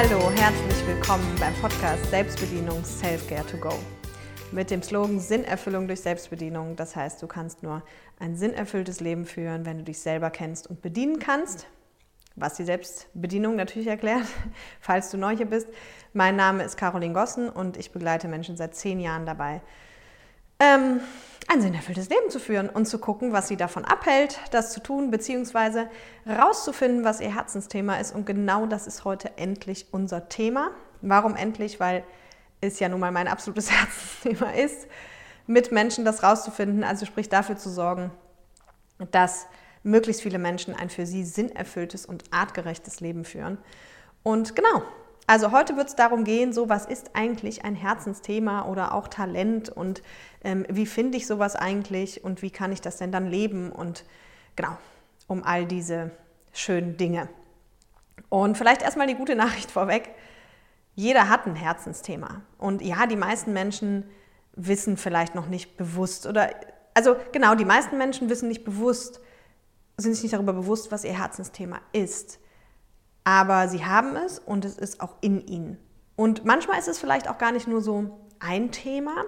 Hallo, herzlich willkommen beim Podcast Selbstbedienung Self-Care to Go. Mit dem Slogan Sinnerfüllung durch Selbstbedienung. Das heißt, du kannst nur ein sinnerfülltes Leben führen, wenn du dich selber kennst und bedienen kannst. Was die Selbstbedienung natürlich erklärt, falls du neu hier bist. Mein Name ist Caroline Gossen und ich begleite Menschen seit zehn Jahren dabei, ähm, ein sinnerfülltes Leben zu führen und zu gucken, was sie davon abhält, das zu tun, beziehungsweise rauszufinden, was ihr Herzensthema ist. Und genau das ist heute endlich unser Thema. Warum endlich? Weil es ja nun mal mein absolutes Herzensthema ist, mit Menschen das rauszufinden, also sprich dafür zu sorgen, dass möglichst viele Menschen ein für sie sinnerfülltes und artgerechtes Leben führen. Und genau, also heute wird es darum gehen, so was ist eigentlich ein Herzensthema oder auch Talent und ähm, wie finde ich sowas eigentlich und wie kann ich das denn dann leben und genau, um all diese schönen Dinge. Und vielleicht erstmal die gute Nachricht vorweg. Jeder hat ein Herzensthema. Und ja, die meisten Menschen wissen vielleicht noch nicht bewusst oder, also genau, die meisten Menschen wissen nicht bewusst, sind sich nicht darüber bewusst, was ihr Herzensthema ist aber sie haben es und es ist auch in ihnen. Und manchmal ist es vielleicht auch gar nicht nur so ein Thema,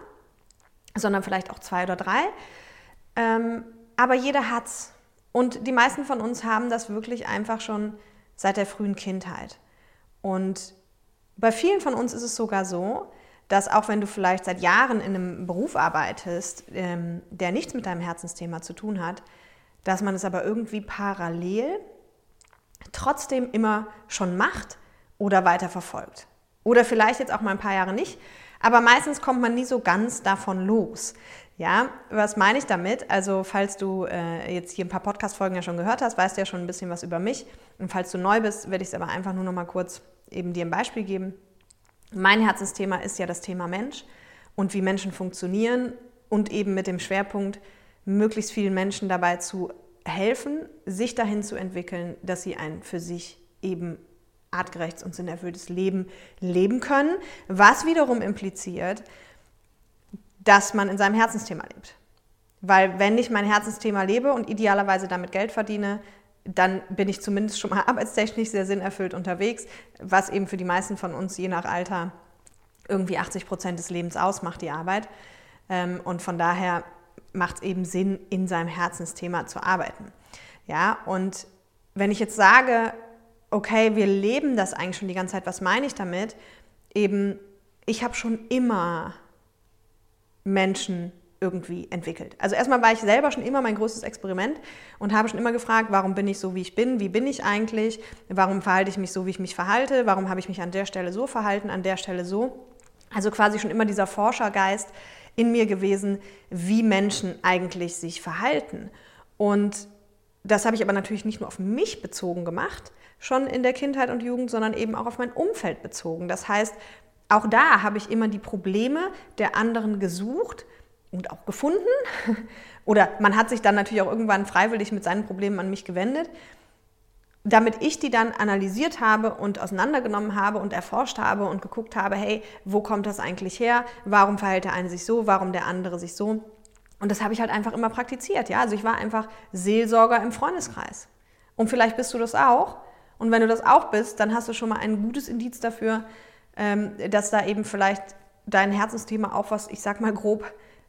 sondern vielleicht auch zwei oder drei. Ähm, aber jeder hat's. Und die meisten von uns haben das wirklich einfach schon seit der frühen Kindheit. Und bei vielen von uns ist es sogar so, dass auch wenn du vielleicht seit Jahren in einem Beruf arbeitest, ähm, der nichts mit deinem Herzensthema zu tun hat, dass man es aber irgendwie parallel trotzdem immer schon macht oder weiter verfolgt. Oder vielleicht jetzt auch mal ein paar Jahre nicht, aber meistens kommt man nie so ganz davon los. Ja, was meine ich damit? Also, falls du äh, jetzt hier ein paar Podcast-Folgen ja schon gehört hast, weißt du ja schon ein bisschen was über mich. Und falls du neu bist, werde ich es aber einfach nur noch mal kurz eben dir ein Beispiel geben. Mein Herzensthema ist ja das Thema Mensch und wie Menschen funktionieren und eben mit dem Schwerpunkt, möglichst vielen Menschen dabei zu helfen, sich dahin zu entwickeln, dass sie ein für sich eben artgerechtes und sinnerfülltes Leben leben können, was wiederum impliziert, dass man in seinem Herzensthema lebt. Weil wenn ich mein Herzensthema lebe und idealerweise damit Geld verdiene, dann bin ich zumindest schon mal arbeitstechnisch sehr sinnerfüllt unterwegs, was eben für die meisten von uns je nach Alter irgendwie 80 Prozent des Lebens ausmacht, die Arbeit. Ähm, und von daher macht es eben Sinn, in seinem Herzensthema zu arbeiten. Ja, und wenn ich jetzt sage, okay, wir leben das eigentlich schon die ganze Zeit, was meine ich damit? Eben, ich habe schon immer Menschen irgendwie entwickelt. Also erstmal war ich selber schon immer mein größtes Experiment und habe schon immer gefragt, warum bin ich so, wie ich bin, wie bin ich eigentlich, warum verhalte ich mich so, wie ich mich verhalte, warum habe ich mich an der Stelle so verhalten, an der Stelle so. Also quasi schon immer dieser Forschergeist, in mir gewesen, wie Menschen eigentlich sich verhalten. Und das habe ich aber natürlich nicht nur auf mich bezogen gemacht, schon in der Kindheit und Jugend, sondern eben auch auf mein Umfeld bezogen. Das heißt, auch da habe ich immer die Probleme der anderen gesucht und auch gefunden. Oder man hat sich dann natürlich auch irgendwann freiwillig mit seinen Problemen an mich gewendet damit ich die dann analysiert habe und auseinandergenommen habe und erforscht habe und geguckt habe, hey, wo kommt das eigentlich her? Warum verhält der eine sich so? Warum der andere sich so? Und das habe ich halt einfach immer praktiziert. Ja? Also ich war einfach Seelsorger im Freundeskreis. Und vielleicht bist du das auch. Und wenn du das auch bist, dann hast du schon mal ein gutes Indiz dafür, ähm, dass da eben vielleicht dein Herzensthema auch was, ich sag mal grob,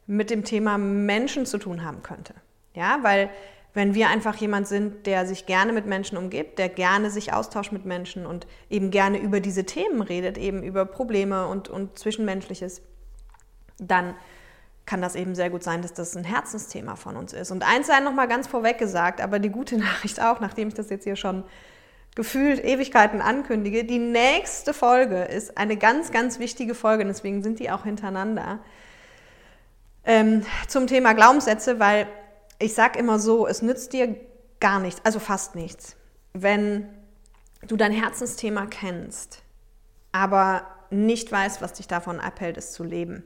mit dem Thema Menschen zu tun haben könnte. Ja, weil wenn wir einfach jemand sind, der sich gerne mit Menschen umgibt, der gerne sich austauscht mit Menschen und eben gerne über diese Themen redet, eben über Probleme und, und Zwischenmenschliches, dann kann das eben sehr gut sein, dass das ein Herzensthema von uns ist. Und eins sei noch mal ganz vorweg gesagt, aber die gute Nachricht auch, nachdem ich das jetzt hier schon gefühlt Ewigkeiten ankündige, die nächste Folge ist eine ganz, ganz wichtige Folge, deswegen sind die auch hintereinander, ähm, zum Thema Glaubenssätze, weil ich sage immer so, es nützt dir gar nichts, also fast nichts, wenn du dein Herzensthema kennst, aber nicht weißt, was dich davon abhält, es zu leben.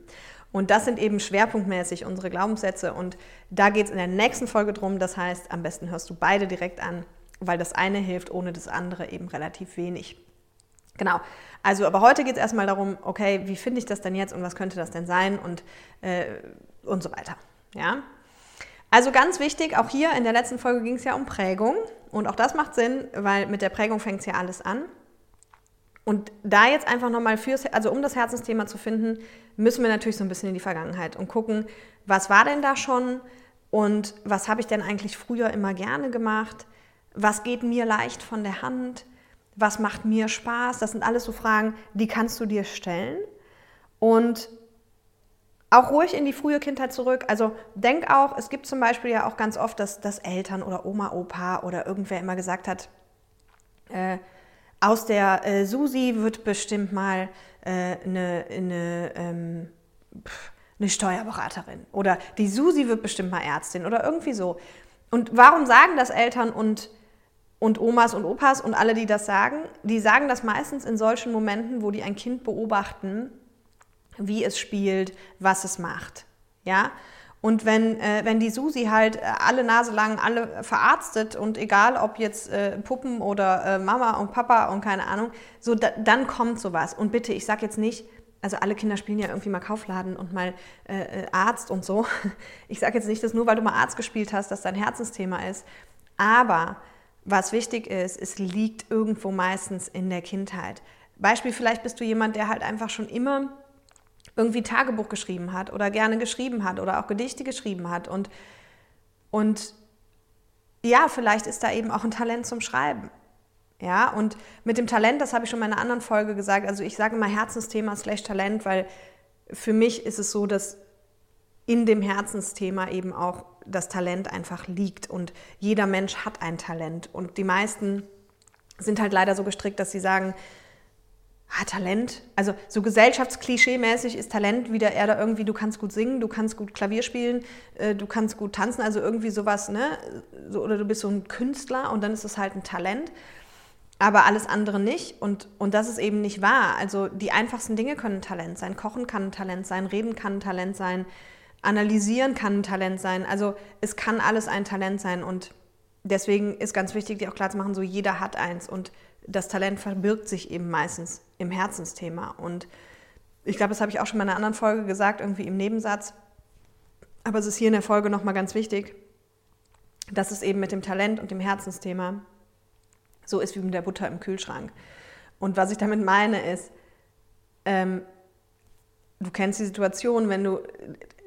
Und das sind eben schwerpunktmäßig unsere Glaubenssätze. Und da geht es in der nächsten Folge drum. Das heißt, am besten hörst du beide direkt an, weil das eine hilft ohne das andere eben relativ wenig. Genau. Also, aber heute geht es erstmal darum, okay, wie finde ich das denn jetzt und was könnte das denn sein und, äh, und so weiter. Ja? Also ganz wichtig, auch hier in der letzten Folge ging es ja um Prägung und auch das macht Sinn, weil mit der Prägung fängt es ja alles an. Und da jetzt einfach nochmal fürs, also um das Herzensthema zu finden, müssen wir natürlich so ein bisschen in die Vergangenheit und gucken, was war denn da schon und was habe ich denn eigentlich früher immer gerne gemacht? Was geht mir leicht von der Hand? Was macht mir Spaß? Das sind alles so Fragen, die kannst du dir stellen. Und auch ruhig in die frühe Kindheit zurück. Also denk auch, es gibt zum Beispiel ja auch ganz oft, dass, dass Eltern oder Oma, Opa oder irgendwer immer gesagt hat, äh, aus der äh, Susi wird bestimmt mal äh, eine, ähm, eine Steuerberaterin oder die Susi wird bestimmt mal Ärztin oder irgendwie so. Und warum sagen das Eltern und, und Omas und Opas und alle, die das sagen? Die sagen das meistens in solchen Momenten, wo die ein Kind beobachten, wie es spielt, was es macht. Ja? Und wenn, äh, wenn die Susi halt äh, alle Nase lang alle verarztet und egal ob jetzt äh, Puppen oder äh, Mama und Papa und keine Ahnung, so da, dann kommt sowas. Und bitte, ich sage jetzt nicht, also alle Kinder spielen ja irgendwie mal Kaufladen und mal äh, äh, Arzt und so. Ich sage jetzt nicht, dass nur weil du mal Arzt gespielt hast, dass dein Herzensthema ist. Aber was wichtig ist, es liegt irgendwo meistens in der Kindheit. Beispiel, vielleicht bist du jemand, der halt einfach schon immer irgendwie Tagebuch geschrieben hat oder gerne geschrieben hat oder auch Gedichte geschrieben hat. Und, und ja, vielleicht ist da eben auch ein Talent zum Schreiben. Ja, und mit dem Talent, das habe ich schon in einer anderen Folge gesagt, also ich sage immer Herzensthema slash Talent, weil für mich ist es so, dass in dem Herzensthema eben auch das Talent einfach liegt und jeder Mensch hat ein Talent und die meisten sind halt leider so gestrickt, dass sie sagen, ah, Talent, also so gesellschaftsklischee-mäßig ist Talent wieder eher da irgendwie, du kannst gut singen, du kannst gut Klavier spielen, äh, du kannst gut tanzen, also irgendwie sowas, ne? So, oder du bist so ein Künstler und dann ist es halt ein Talent, aber alles andere nicht und, und das ist eben nicht wahr. Also die einfachsten Dinge können Talent sein, Kochen kann ein Talent sein, Reden kann ein Talent sein, Analysieren kann ein Talent sein, also es kann alles ein Talent sein und deswegen ist ganz wichtig, dir auch klar zu machen, so jeder hat eins und das Talent verbirgt sich eben meistens im Herzensthema. Und ich glaube, das habe ich auch schon mal in einer anderen Folge gesagt, irgendwie im Nebensatz. Aber es ist hier in der Folge nochmal ganz wichtig, dass es eben mit dem Talent und dem Herzensthema so ist wie mit der Butter im Kühlschrank. Und was ich damit meine ist, ähm, du kennst die Situation, wenn du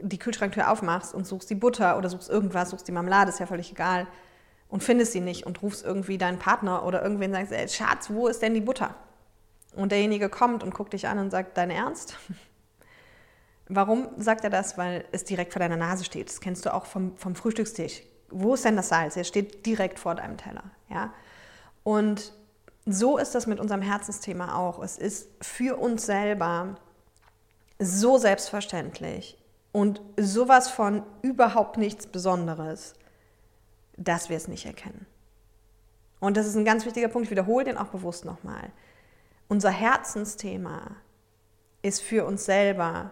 die Kühlschranktür aufmachst und suchst die Butter oder suchst irgendwas, suchst die Marmelade, ist ja völlig egal und findest sie nicht und rufst irgendwie deinen Partner oder irgendwen und sagst, ey, Schatz, wo ist denn die Butter? Und derjenige kommt und guckt dich an und sagt, dein Ernst? Warum sagt er das? Weil es direkt vor deiner Nase steht. Das kennst du auch vom, vom Frühstückstisch. Wo ist denn das Salz? Es steht direkt vor deinem Teller. Ja? Und so ist das mit unserem Herzensthema auch. Es ist für uns selber so selbstverständlich und sowas von überhaupt nichts Besonderes, dass wir es nicht erkennen. Und das ist ein ganz wichtiger Punkt, ich wiederhole den auch bewusst nochmal. Unser Herzensthema ist für uns selber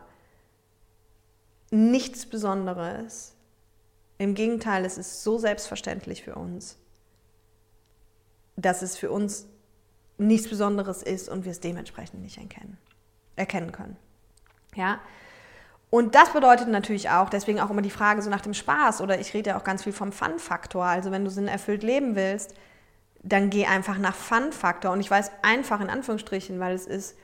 nichts Besonderes. Im Gegenteil, es ist so selbstverständlich für uns, dass es für uns nichts Besonderes ist und wir es dementsprechend nicht erkennen, erkennen können. Ja, und das bedeutet natürlich auch, deswegen auch immer die Frage so nach dem Spaß oder ich rede ja auch ganz viel vom Fun-Faktor. Also wenn du sinnerfüllt leben willst, dann geh einfach nach Fun-Faktor. Und ich weiß einfach in Anführungsstrichen, weil es ist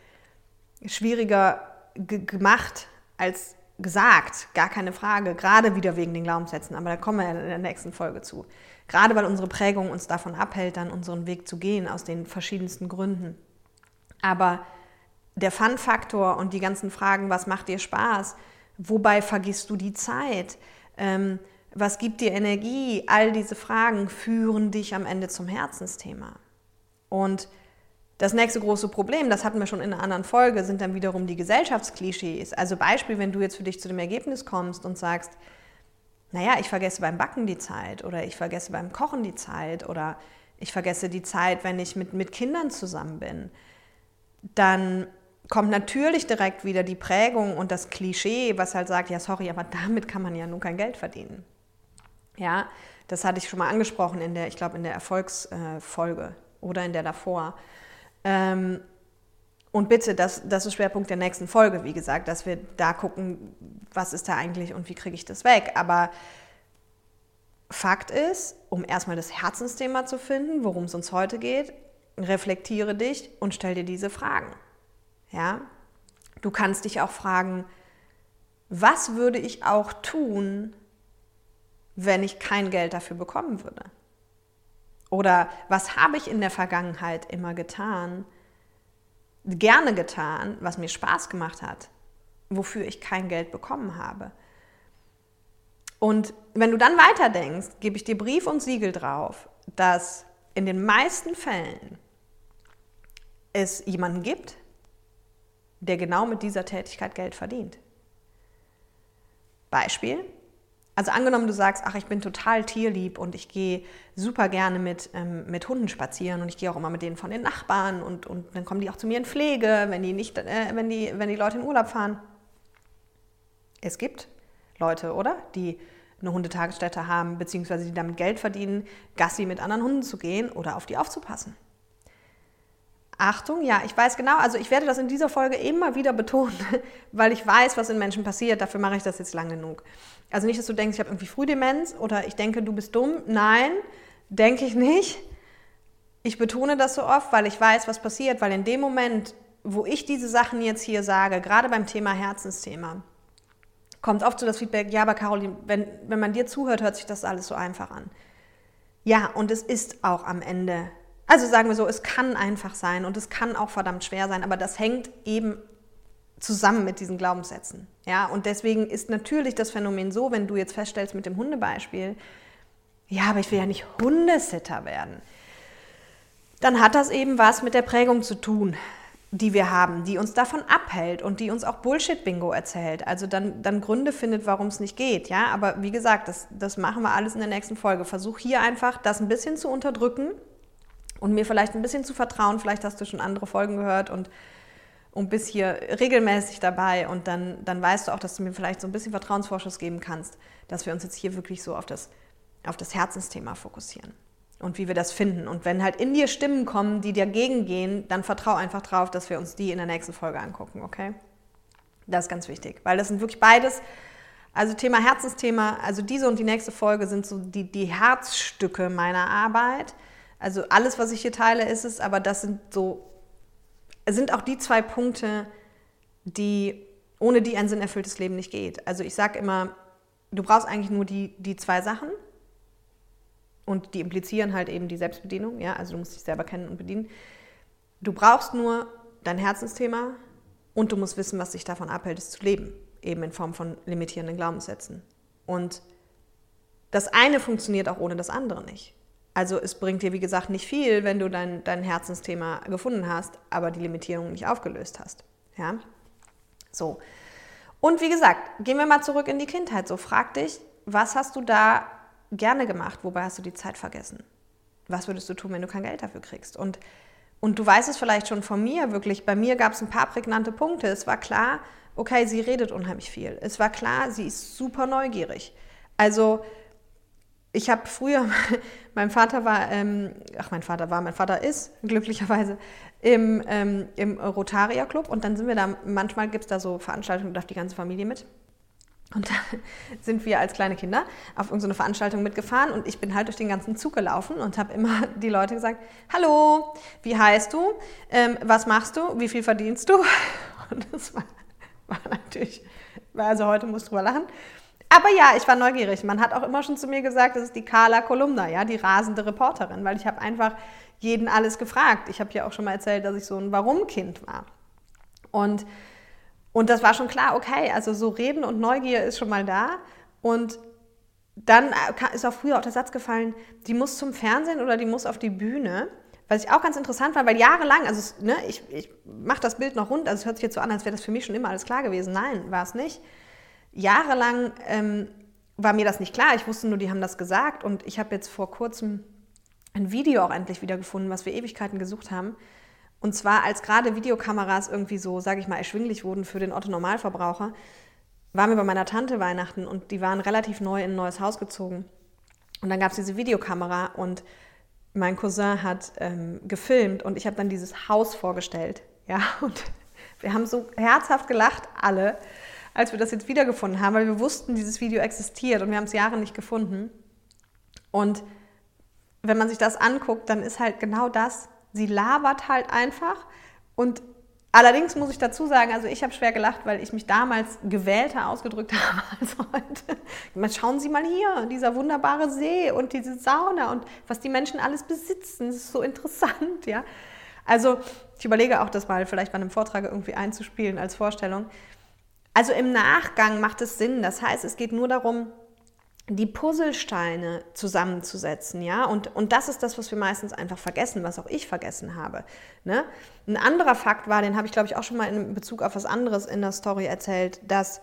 schwieriger gemacht als gesagt, gar keine Frage, gerade wieder wegen den Glaubenssätzen, aber da kommen wir in der nächsten Folge zu. Gerade weil unsere Prägung uns davon abhält, dann unseren Weg zu gehen, aus den verschiedensten Gründen. Aber der Fun-Faktor und die ganzen Fragen, was macht dir Spaß, Wobei vergisst du die Zeit? Ähm, was gibt dir Energie? All diese Fragen führen dich am Ende zum Herzensthema. Und das nächste große Problem, das hatten wir schon in einer anderen Folge, sind dann wiederum die Gesellschaftsklischees. Also Beispiel, wenn du jetzt für dich zu dem Ergebnis kommst und sagst, naja, ich vergesse beim Backen die Zeit oder ich vergesse beim Kochen die Zeit oder ich vergesse die Zeit, wenn ich mit, mit Kindern zusammen bin, dann kommt natürlich direkt wieder die Prägung und das Klischee, was halt sagt, ja, sorry, aber damit kann man ja nun kein Geld verdienen. Ja, das hatte ich schon mal angesprochen in der, ich glaube, in der Erfolgsfolge oder in der davor. Ähm, und bitte, das, das ist Schwerpunkt der nächsten Folge, wie gesagt, dass wir da gucken, was ist da eigentlich und wie kriege ich das weg. Aber Fakt ist, um erstmal das Herzensthema zu finden, worum es uns heute geht, reflektiere dich und stell dir diese Fragen. Ja? Du kannst dich auch fragen, was würde ich auch tun, wenn ich kein Geld dafür bekommen würde? Oder was habe ich in der Vergangenheit immer getan, gerne getan, was mir Spaß gemacht hat, wofür ich kein Geld bekommen habe? Und wenn du dann weiterdenkst, gebe ich dir Brief und Siegel drauf, dass in den meisten Fällen es jemanden gibt, der genau mit dieser Tätigkeit Geld verdient. Beispiel. Also angenommen, du sagst, ach, ich bin total tierlieb und ich gehe super gerne mit, ähm, mit Hunden spazieren und ich gehe auch immer mit denen von den Nachbarn und, und dann kommen die auch zu mir in Pflege, wenn die, nicht, äh, wenn, die, wenn die Leute in Urlaub fahren. Es gibt Leute, oder? Die eine Hundetagesstätte haben, beziehungsweise die damit Geld verdienen, Gassi mit anderen Hunden zu gehen oder auf die aufzupassen. Achtung, ja, ich weiß genau, also ich werde das in dieser Folge immer wieder betonen, weil ich weiß, was in Menschen passiert. Dafür mache ich das jetzt lang genug. Also nicht, dass du denkst, ich habe irgendwie Frühdemenz oder ich denke, du bist dumm. Nein, denke ich nicht. Ich betone das so oft, weil ich weiß, was passiert, weil in dem Moment, wo ich diese Sachen jetzt hier sage, gerade beim Thema Herzensthema, kommt oft so das Feedback, ja, aber Caroline, wenn, wenn man dir zuhört, hört sich das alles so einfach an. Ja, und es ist auch am Ende also sagen wir so, es kann einfach sein und es kann auch verdammt schwer sein, aber das hängt eben zusammen mit diesen Glaubenssätzen. Ja, und deswegen ist natürlich das Phänomen so, wenn du jetzt feststellst mit dem Hundebeispiel, ja, aber ich will ja nicht Hundesitter werden. Dann hat das eben was mit der Prägung zu tun, die wir haben, die uns davon abhält und die uns auch Bullshit-Bingo erzählt. Also dann, dann Gründe findet, warum es nicht geht. Ja, aber wie gesagt, das, das machen wir alles in der nächsten Folge. Versuch hier einfach, das ein bisschen zu unterdrücken und mir vielleicht ein bisschen zu vertrauen. Vielleicht hast du schon andere Folgen gehört und, und bist hier regelmäßig dabei und dann, dann weißt du auch, dass du mir vielleicht so ein bisschen Vertrauensvorschuss geben kannst, dass wir uns jetzt hier wirklich so auf das, auf das Herzensthema fokussieren und wie wir das finden. Und wenn halt in dir Stimmen kommen, die dagegen gehen, dann vertrau einfach drauf, dass wir uns die in der nächsten Folge angucken, okay? Das ist ganz wichtig, weil das sind wirklich beides. Also Thema Herzensthema, also diese und die nächste Folge sind so die, die Herzstücke meiner Arbeit. Also alles, was ich hier teile, ist es, aber das sind so, sind auch die zwei Punkte, die, ohne die ein sinnerfülltes Leben nicht geht. Also ich sage immer, du brauchst eigentlich nur die, die zwei Sachen und die implizieren halt eben die Selbstbedienung, ja, also du musst dich selber kennen und bedienen. Du brauchst nur dein Herzensthema und du musst wissen, was dich davon abhält, es zu leben, eben in Form von limitierenden Glaubenssätzen. Und das eine funktioniert auch ohne das andere nicht. Also es bringt dir, wie gesagt, nicht viel, wenn du dein, dein Herzensthema gefunden hast, aber die Limitierung nicht aufgelöst hast. Ja? So. Und wie gesagt, gehen wir mal zurück in die Kindheit. So, frag dich, was hast du da gerne gemacht? Wobei hast du die Zeit vergessen? Was würdest du tun, wenn du kein Geld dafür kriegst? Und, und du weißt es vielleicht schon von mir, wirklich, bei mir gab es ein paar prägnante Punkte. Es war klar, okay, sie redet unheimlich viel. Es war klar, sie ist super neugierig. Also ich habe früher, mein Vater war, ähm, ach mein Vater war, mein Vater ist glücklicherweise im, ähm, im Rotaria Club und dann sind wir da, manchmal gibt es da so Veranstaltungen, da darf die ganze Familie mit. Und da sind wir als kleine Kinder auf irgendeine Veranstaltung mitgefahren und ich bin halt durch den ganzen Zug gelaufen und habe immer die Leute gesagt, hallo, wie heißt du, ähm, was machst du, wie viel verdienst du? Und das war, war natürlich, also heute muss ich drüber lachen. Aber ja, ich war neugierig. Man hat auch immer schon zu mir gesagt, das ist die Carla Kolumna, ja, die rasende Reporterin, weil ich habe einfach jeden alles gefragt. Ich habe ja auch schon mal erzählt, dass ich so ein Warum-Kind war. Und, und das war schon klar, okay, also so Reden und Neugier ist schon mal da. Und dann ist auch früher auch der Satz gefallen, die muss zum Fernsehen oder die muss auf die Bühne. Was ich auch ganz interessant fand, weil jahrelang, also ne, ich, ich mache das Bild noch rund, also es hört sich jetzt so an, als wäre das für mich schon immer alles klar gewesen. Nein, war es nicht jahrelang ähm, war mir das nicht klar. Ich wusste nur, die haben das gesagt. Und ich habe jetzt vor kurzem ein Video auch endlich wieder gefunden, was wir Ewigkeiten gesucht haben. Und zwar, als gerade Videokameras irgendwie so, sage ich mal, erschwinglich wurden für den Otto-Normalverbraucher, waren wir bei meiner Tante Weihnachten und die waren relativ neu in ein neues Haus gezogen. Und dann gab es diese Videokamera und mein Cousin hat ähm, gefilmt und ich habe dann dieses Haus vorgestellt. Ja, und wir haben so herzhaft gelacht, alle als wir das jetzt wiedergefunden haben, weil wir wussten, dieses Video existiert und wir haben es Jahre nicht gefunden. Und wenn man sich das anguckt, dann ist halt genau das Sie labert halt einfach. Und allerdings muss ich dazu sagen, also ich habe schwer gelacht, weil ich mich damals gewählter ausgedrückt habe als heute. Schauen Sie mal hier, dieser wunderbare See und diese Sauna und was die Menschen alles besitzen. Das ist so interessant, ja. Also ich überlege auch, das mal vielleicht bei einem Vortrag irgendwie einzuspielen als Vorstellung. Also im Nachgang macht es Sinn. Das heißt, es geht nur darum, die Puzzlesteine zusammenzusetzen, ja, und, und das ist das, was wir meistens einfach vergessen, was auch ich vergessen habe. Ne? Ein anderer Fakt war, den habe ich, glaube ich, auch schon mal in Bezug auf was anderes in der Story erzählt, dass,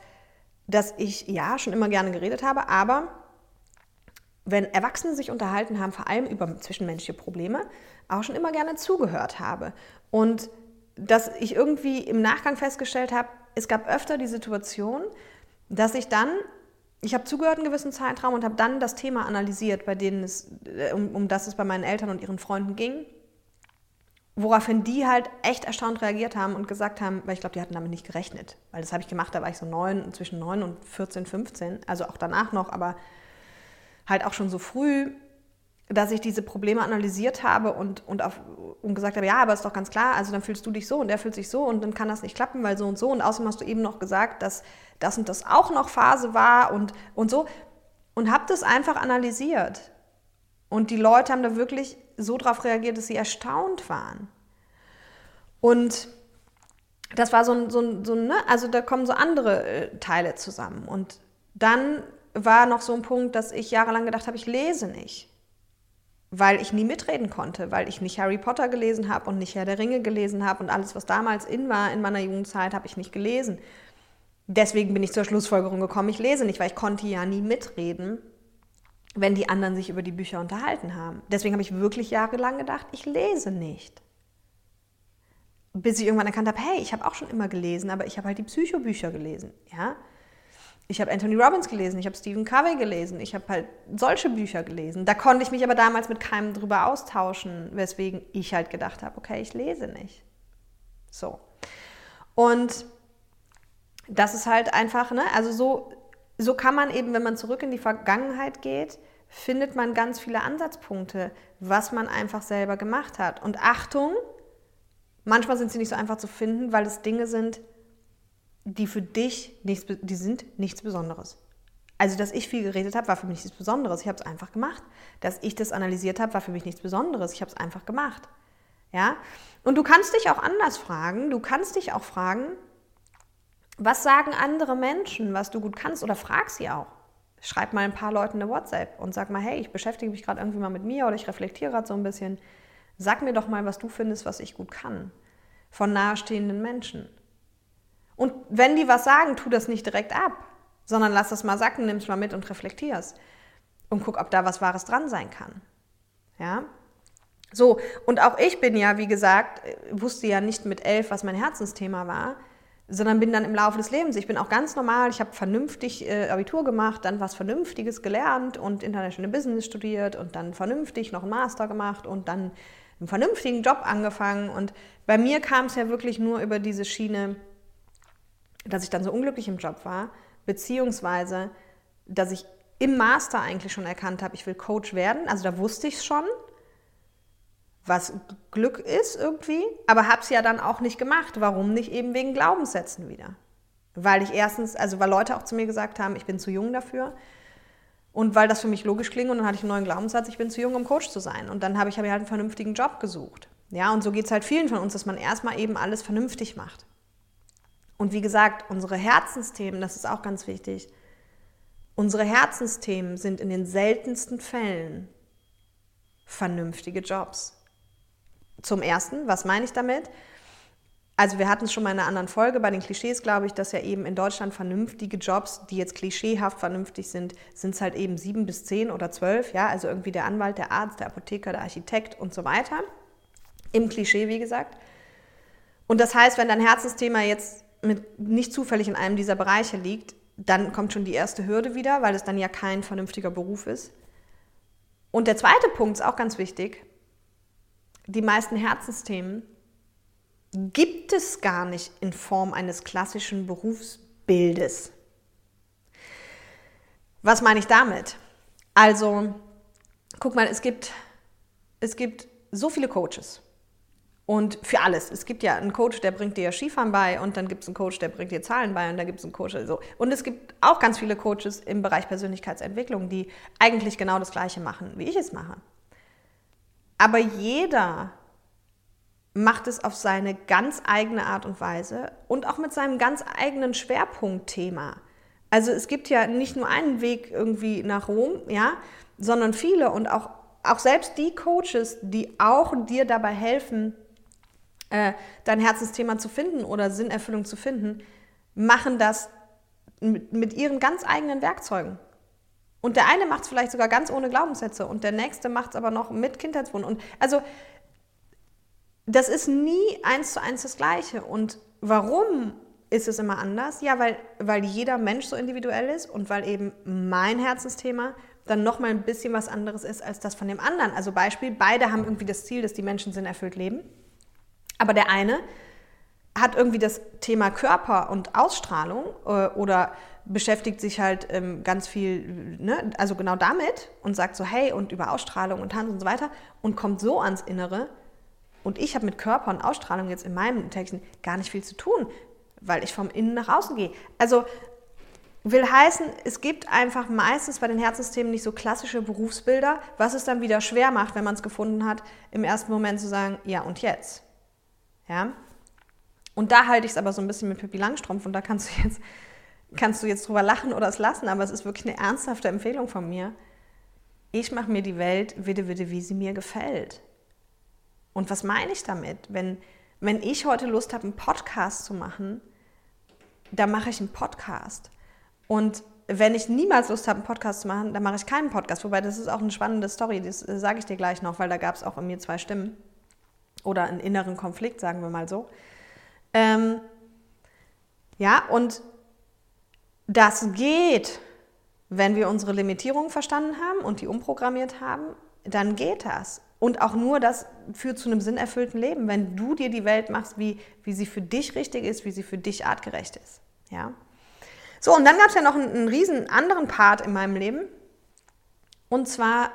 dass ich ja schon immer gerne geredet habe, aber wenn Erwachsene sich unterhalten haben, vor allem über zwischenmenschliche Probleme, auch schon immer gerne zugehört habe. Und dass ich irgendwie im Nachgang festgestellt habe, es gab öfter die Situation, dass ich dann ich habe zugehört einen gewissen Zeitraum und habe dann das Thema analysiert, bei denen es, äh, um, um das es bei meinen Eltern und ihren Freunden ging. Woraufhin die halt echt erstaunt reagiert haben und gesagt haben, weil ich glaube, die hatten damit nicht gerechnet. Weil das habe ich gemacht, da war ich so neun, zwischen 9 und 14, 15, also auch danach noch, aber halt auch schon so früh, dass ich diese Probleme analysiert habe und, und, auf, und gesagt habe, ja, aber ist doch ganz klar, also dann fühlst du dich so und der fühlt sich so und dann kann das nicht klappen, weil so und so. Und außerdem hast du eben noch gesagt, dass das und das auch noch Phase war und, und so. Und habe das einfach analysiert. Und die Leute haben da wirklich so darauf reagiert, dass sie erstaunt waren. Und das war so ein, so ein, so ein ne? also da kommen so andere äh, Teile zusammen. Und dann war noch so ein Punkt, dass ich jahrelang gedacht habe, ich lese nicht. Weil ich nie mitreden konnte, weil ich nicht Harry Potter gelesen habe und nicht Herr der Ringe gelesen habe und alles, was damals in war in meiner Jugendzeit, habe ich nicht gelesen deswegen bin ich zur Schlussfolgerung gekommen, ich lese nicht, weil ich konnte ja nie mitreden, wenn die anderen sich über die Bücher unterhalten haben. Deswegen habe ich wirklich jahrelang gedacht, ich lese nicht. Bis ich irgendwann erkannt habe, hey, ich habe auch schon immer gelesen, aber ich habe halt die Psychobücher gelesen, ja. Ich habe Anthony Robbins gelesen, ich habe Stephen Covey gelesen, ich habe halt solche Bücher gelesen. Da konnte ich mich aber damals mit keinem drüber austauschen, weswegen ich halt gedacht habe, okay, ich lese nicht. So. Und das ist halt einfach, ne? Also so, so kann man eben, wenn man zurück in die Vergangenheit geht, findet man ganz viele Ansatzpunkte, was man einfach selber gemacht hat. Und Achtung, manchmal sind sie nicht so einfach zu finden, weil es Dinge sind, die für dich nichts, die sind nichts Besonderes. Also, dass ich viel geredet habe, war für mich nichts Besonderes. Ich habe es einfach gemacht. Dass ich das analysiert habe, war für mich nichts Besonderes. Ich habe es einfach gemacht. Ja? Und du kannst dich auch anders fragen. Du kannst dich auch fragen, was sagen andere Menschen, was du gut kannst? Oder frag sie auch. Schreib mal ein paar Leuten eine WhatsApp und sag mal, hey, ich beschäftige mich gerade irgendwie mal mit mir oder ich reflektiere gerade so ein bisschen. Sag mir doch mal, was du findest, was ich gut kann. Von nahestehenden Menschen. Und wenn die was sagen, tu das nicht direkt ab, sondern lass das mal sacken, nimm es mal mit und reflektierst. Und guck, ob da was Wahres dran sein kann. Ja? So, und auch ich bin ja, wie gesagt, wusste ja nicht mit elf, was mein Herzensthema war sondern bin dann im Laufe des Lebens, ich bin auch ganz normal, ich habe vernünftig äh, Abitur gemacht, dann was Vernünftiges gelernt und International Business studiert und dann vernünftig noch einen Master gemacht und dann einen vernünftigen Job angefangen. Und bei mir kam es ja wirklich nur über diese Schiene, dass ich dann so unglücklich im Job war, beziehungsweise, dass ich im Master eigentlich schon erkannt habe, ich will Coach werden. Also da wusste ich es schon, was Glück ist irgendwie, aber habe es ja dann auch nicht gemacht. Warum nicht? Eben wegen Glaubenssätzen wieder. Weil ich erstens, also weil Leute auch zu mir gesagt haben, ich bin zu jung dafür. Und weil das für mich logisch klingt und dann hatte ich einen neuen Glaubenssatz, ich bin zu jung, um Coach zu sein. Und dann habe ich, hab ich halt einen vernünftigen Job gesucht. Ja, und so geht es halt vielen von uns, dass man erstmal eben alles vernünftig macht. Und wie gesagt, unsere Herzensthemen, das ist auch ganz wichtig, unsere Herzensthemen sind in den seltensten Fällen vernünftige Jobs. Zum Ersten, was meine ich damit? Also wir hatten es schon mal in einer anderen Folge bei den Klischees, glaube ich, dass ja eben in Deutschland vernünftige Jobs, die jetzt klischeehaft vernünftig sind, sind es halt eben sieben bis zehn oder zwölf, ja, also irgendwie der Anwalt, der Arzt, der Apotheker, der Architekt und so weiter. Im Klischee, wie gesagt. Und das heißt, wenn dein Herzensthema jetzt mit, nicht zufällig in einem dieser Bereiche liegt, dann kommt schon die erste Hürde wieder, weil es dann ja kein vernünftiger Beruf ist. Und der zweite Punkt ist auch ganz wichtig die meisten Herzensthemen gibt es gar nicht in Form eines klassischen Berufsbildes. Was meine ich damit? Also, guck mal, es gibt, es gibt so viele Coaches. Und für alles. Es gibt ja einen Coach, der bringt dir Skifahren bei und dann gibt es einen Coach, der bringt dir Zahlen bei und dann gibt es einen Coach. Also. Und es gibt auch ganz viele Coaches im Bereich Persönlichkeitsentwicklung, die eigentlich genau das Gleiche machen, wie ich es mache. Aber jeder macht es auf seine ganz eigene Art und Weise und auch mit seinem ganz eigenen Schwerpunktthema. Also es gibt ja nicht nur einen Weg irgendwie nach Rom, ja, sondern viele und auch, auch selbst die Coaches, die auch dir dabei helfen, äh, dein Herzensthema zu finden oder Sinnerfüllung zu finden, machen das mit, mit ihren ganz eigenen Werkzeugen. Und der eine macht es vielleicht sogar ganz ohne Glaubenssätze und der nächste macht es aber noch mit Kindheitswunden. Und also das ist nie eins zu eins das Gleiche. Und warum ist es immer anders? Ja, weil, weil jeder Mensch so individuell ist und weil eben mein Herzensthema dann nochmal ein bisschen was anderes ist als das von dem anderen. Also Beispiel, beide haben irgendwie das Ziel, dass die Menschen Sinn erfüllt leben. Aber der eine hat irgendwie das Thema Körper und Ausstrahlung äh, oder beschäftigt sich halt ähm, ganz viel, ne, also genau damit und sagt so, hey, und über Ausstrahlung und Tanz und so weiter und kommt so ans Innere. Und ich habe mit Körper und Ausstrahlung jetzt in meinem Texten gar nicht viel zu tun, weil ich vom Innen nach außen gehe. Also will heißen, es gibt einfach meistens bei den Herzsystemen nicht so klassische Berufsbilder, was es dann wieder schwer macht, wenn man es gefunden hat, im ersten Moment zu sagen, ja und jetzt. Ja? Und da halte ich es aber so ein bisschen mit Pippi Langstrumpf und da kannst du jetzt, kannst du jetzt drüber lachen oder es lassen, aber es ist wirklich eine ernsthafte Empfehlung von mir. Ich mache mir die Welt wieder, wieder, wie sie mir gefällt. Und was meine ich damit? Wenn, wenn ich heute Lust habe, einen Podcast zu machen, dann mache ich einen Podcast. Und wenn ich niemals Lust habe, einen Podcast zu machen, dann mache ich keinen Podcast. Wobei, das ist auch eine spannende Story, das äh, sage ich dir gleich noch, weil da gab es auch in mir zwei Stimmen. Oder einen inneren Konflikt, sagen wir mal so. Ähm, ja, und das geht, wenn wir unsere Limitierungen verstanden haben und die umprogrammiert haben, dann geht das. Und auch nur das führt zu einem sinnerfüllten Leben, wenn du dir die Welt machst, wie, wie sie für dich richtig ist, wie sie für dich artgerecht ist. Ja? So, und dann gab es ja noch einen, einen riesen anderen Part in meinem Leben. Und zwar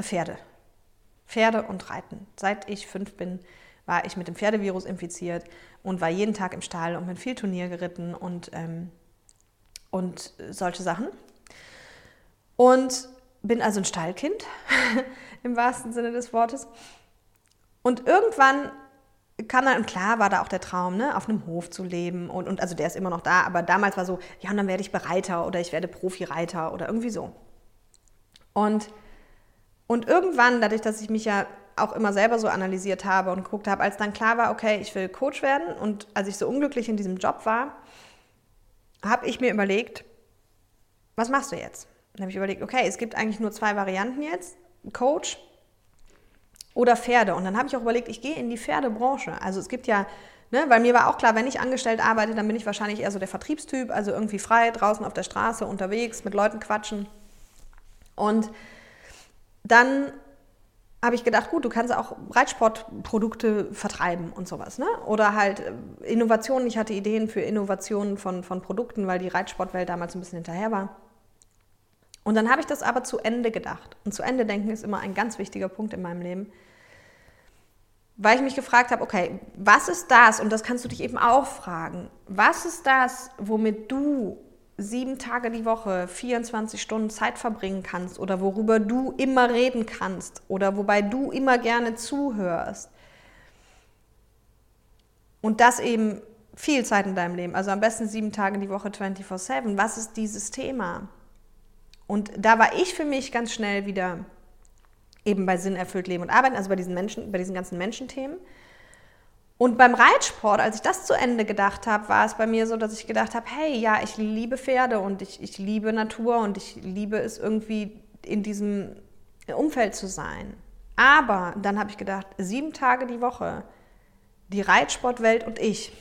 Pferde. Pferde und Reiten. Seit ich fünf bin, war ich mit dem Pferdevirus infiziert und war jeden Tag im Stall und bin viel Turnier geritten und, ähm, und solche Sachen. Und bin also ein Stallkind im wahrsten Sinne des Wortes. Und irgendwann kam dann, und klar war da auch der Traum, ne, auf einem Hof zu leben. Und, und also der ist immer noch da, aber damals war so, ja, und dann werde ich Bereiter oder ich werde Profireiter oder irgendwie so. Und, und irgendwann, dadurch, dass ich mich ja auch immer selber so analysiert habe und geguckt habe, als dann klar war, okay, ich will Coach werden und als ich so unglücklich in diesem Job war, habe ich mir überlegt, was machst du jetzt? Dann habe ich überlegt, okay, es gibt eigentlich nur zwei Varianten jetzt, Coach oder Pferde. Und dann habe ich auch überlegt, ich gehe in die Pferdebranche. Also es gibt ja, ne, weil mir war auch klar, wenn ich angestellt arbeite, dann bin ich wahrscheinlich eher so der Vertriebstyp, also irgendwie frei, draußen auf der Straße, unterwegs, mit Leuten quatschen. Und dann habe ich gedacht, gut, du kannst auch Reitsportprodukte vertreiben und sowas. Ne? Oder halt äh, Innovationen. Ich hatte Ideen für Innovationen von, von Produkten, weil die Reitsportwelt damals ein bisschen hinterher war. Und dann habe ich das aber zu Ende gedacht. Und zu Ende denken ist immer ein ganz wichtiger Punkt in meinem Leben. Weil ich mich gefragt habe, okay, was ist das, und das kannst du dich eben auch fragen, was ist das, womit du sieben Tage die Woche, 24 Stunden Zeit verbringen kannst oder worüber du immer reden kannst oder wobei du immer gerne zuhörst. Und das eben viel Zeit in deinem Leben, also am besten sieben Tage die Woche 24-7. Was ist dieses Thema? Und da war ich für mich ganz schnell wieder eben bei Sinn erfüllt Leben und Arbeiten, also bei diesen Menschen, bei diesen ganzen Menschenthemen. Und beim Reitsport, als ich das zu Ende gedacht habe, war es bei mir so, dass ich gedacht habe, hey, ja, ich liebe Pferde und ich, ich liebe Natur und ich liebe es irgendwie in diesem Umfeld zu sein. Aber dann habe ich gedacht, sieben Tage die Woche, die Reitsportwelt und ich.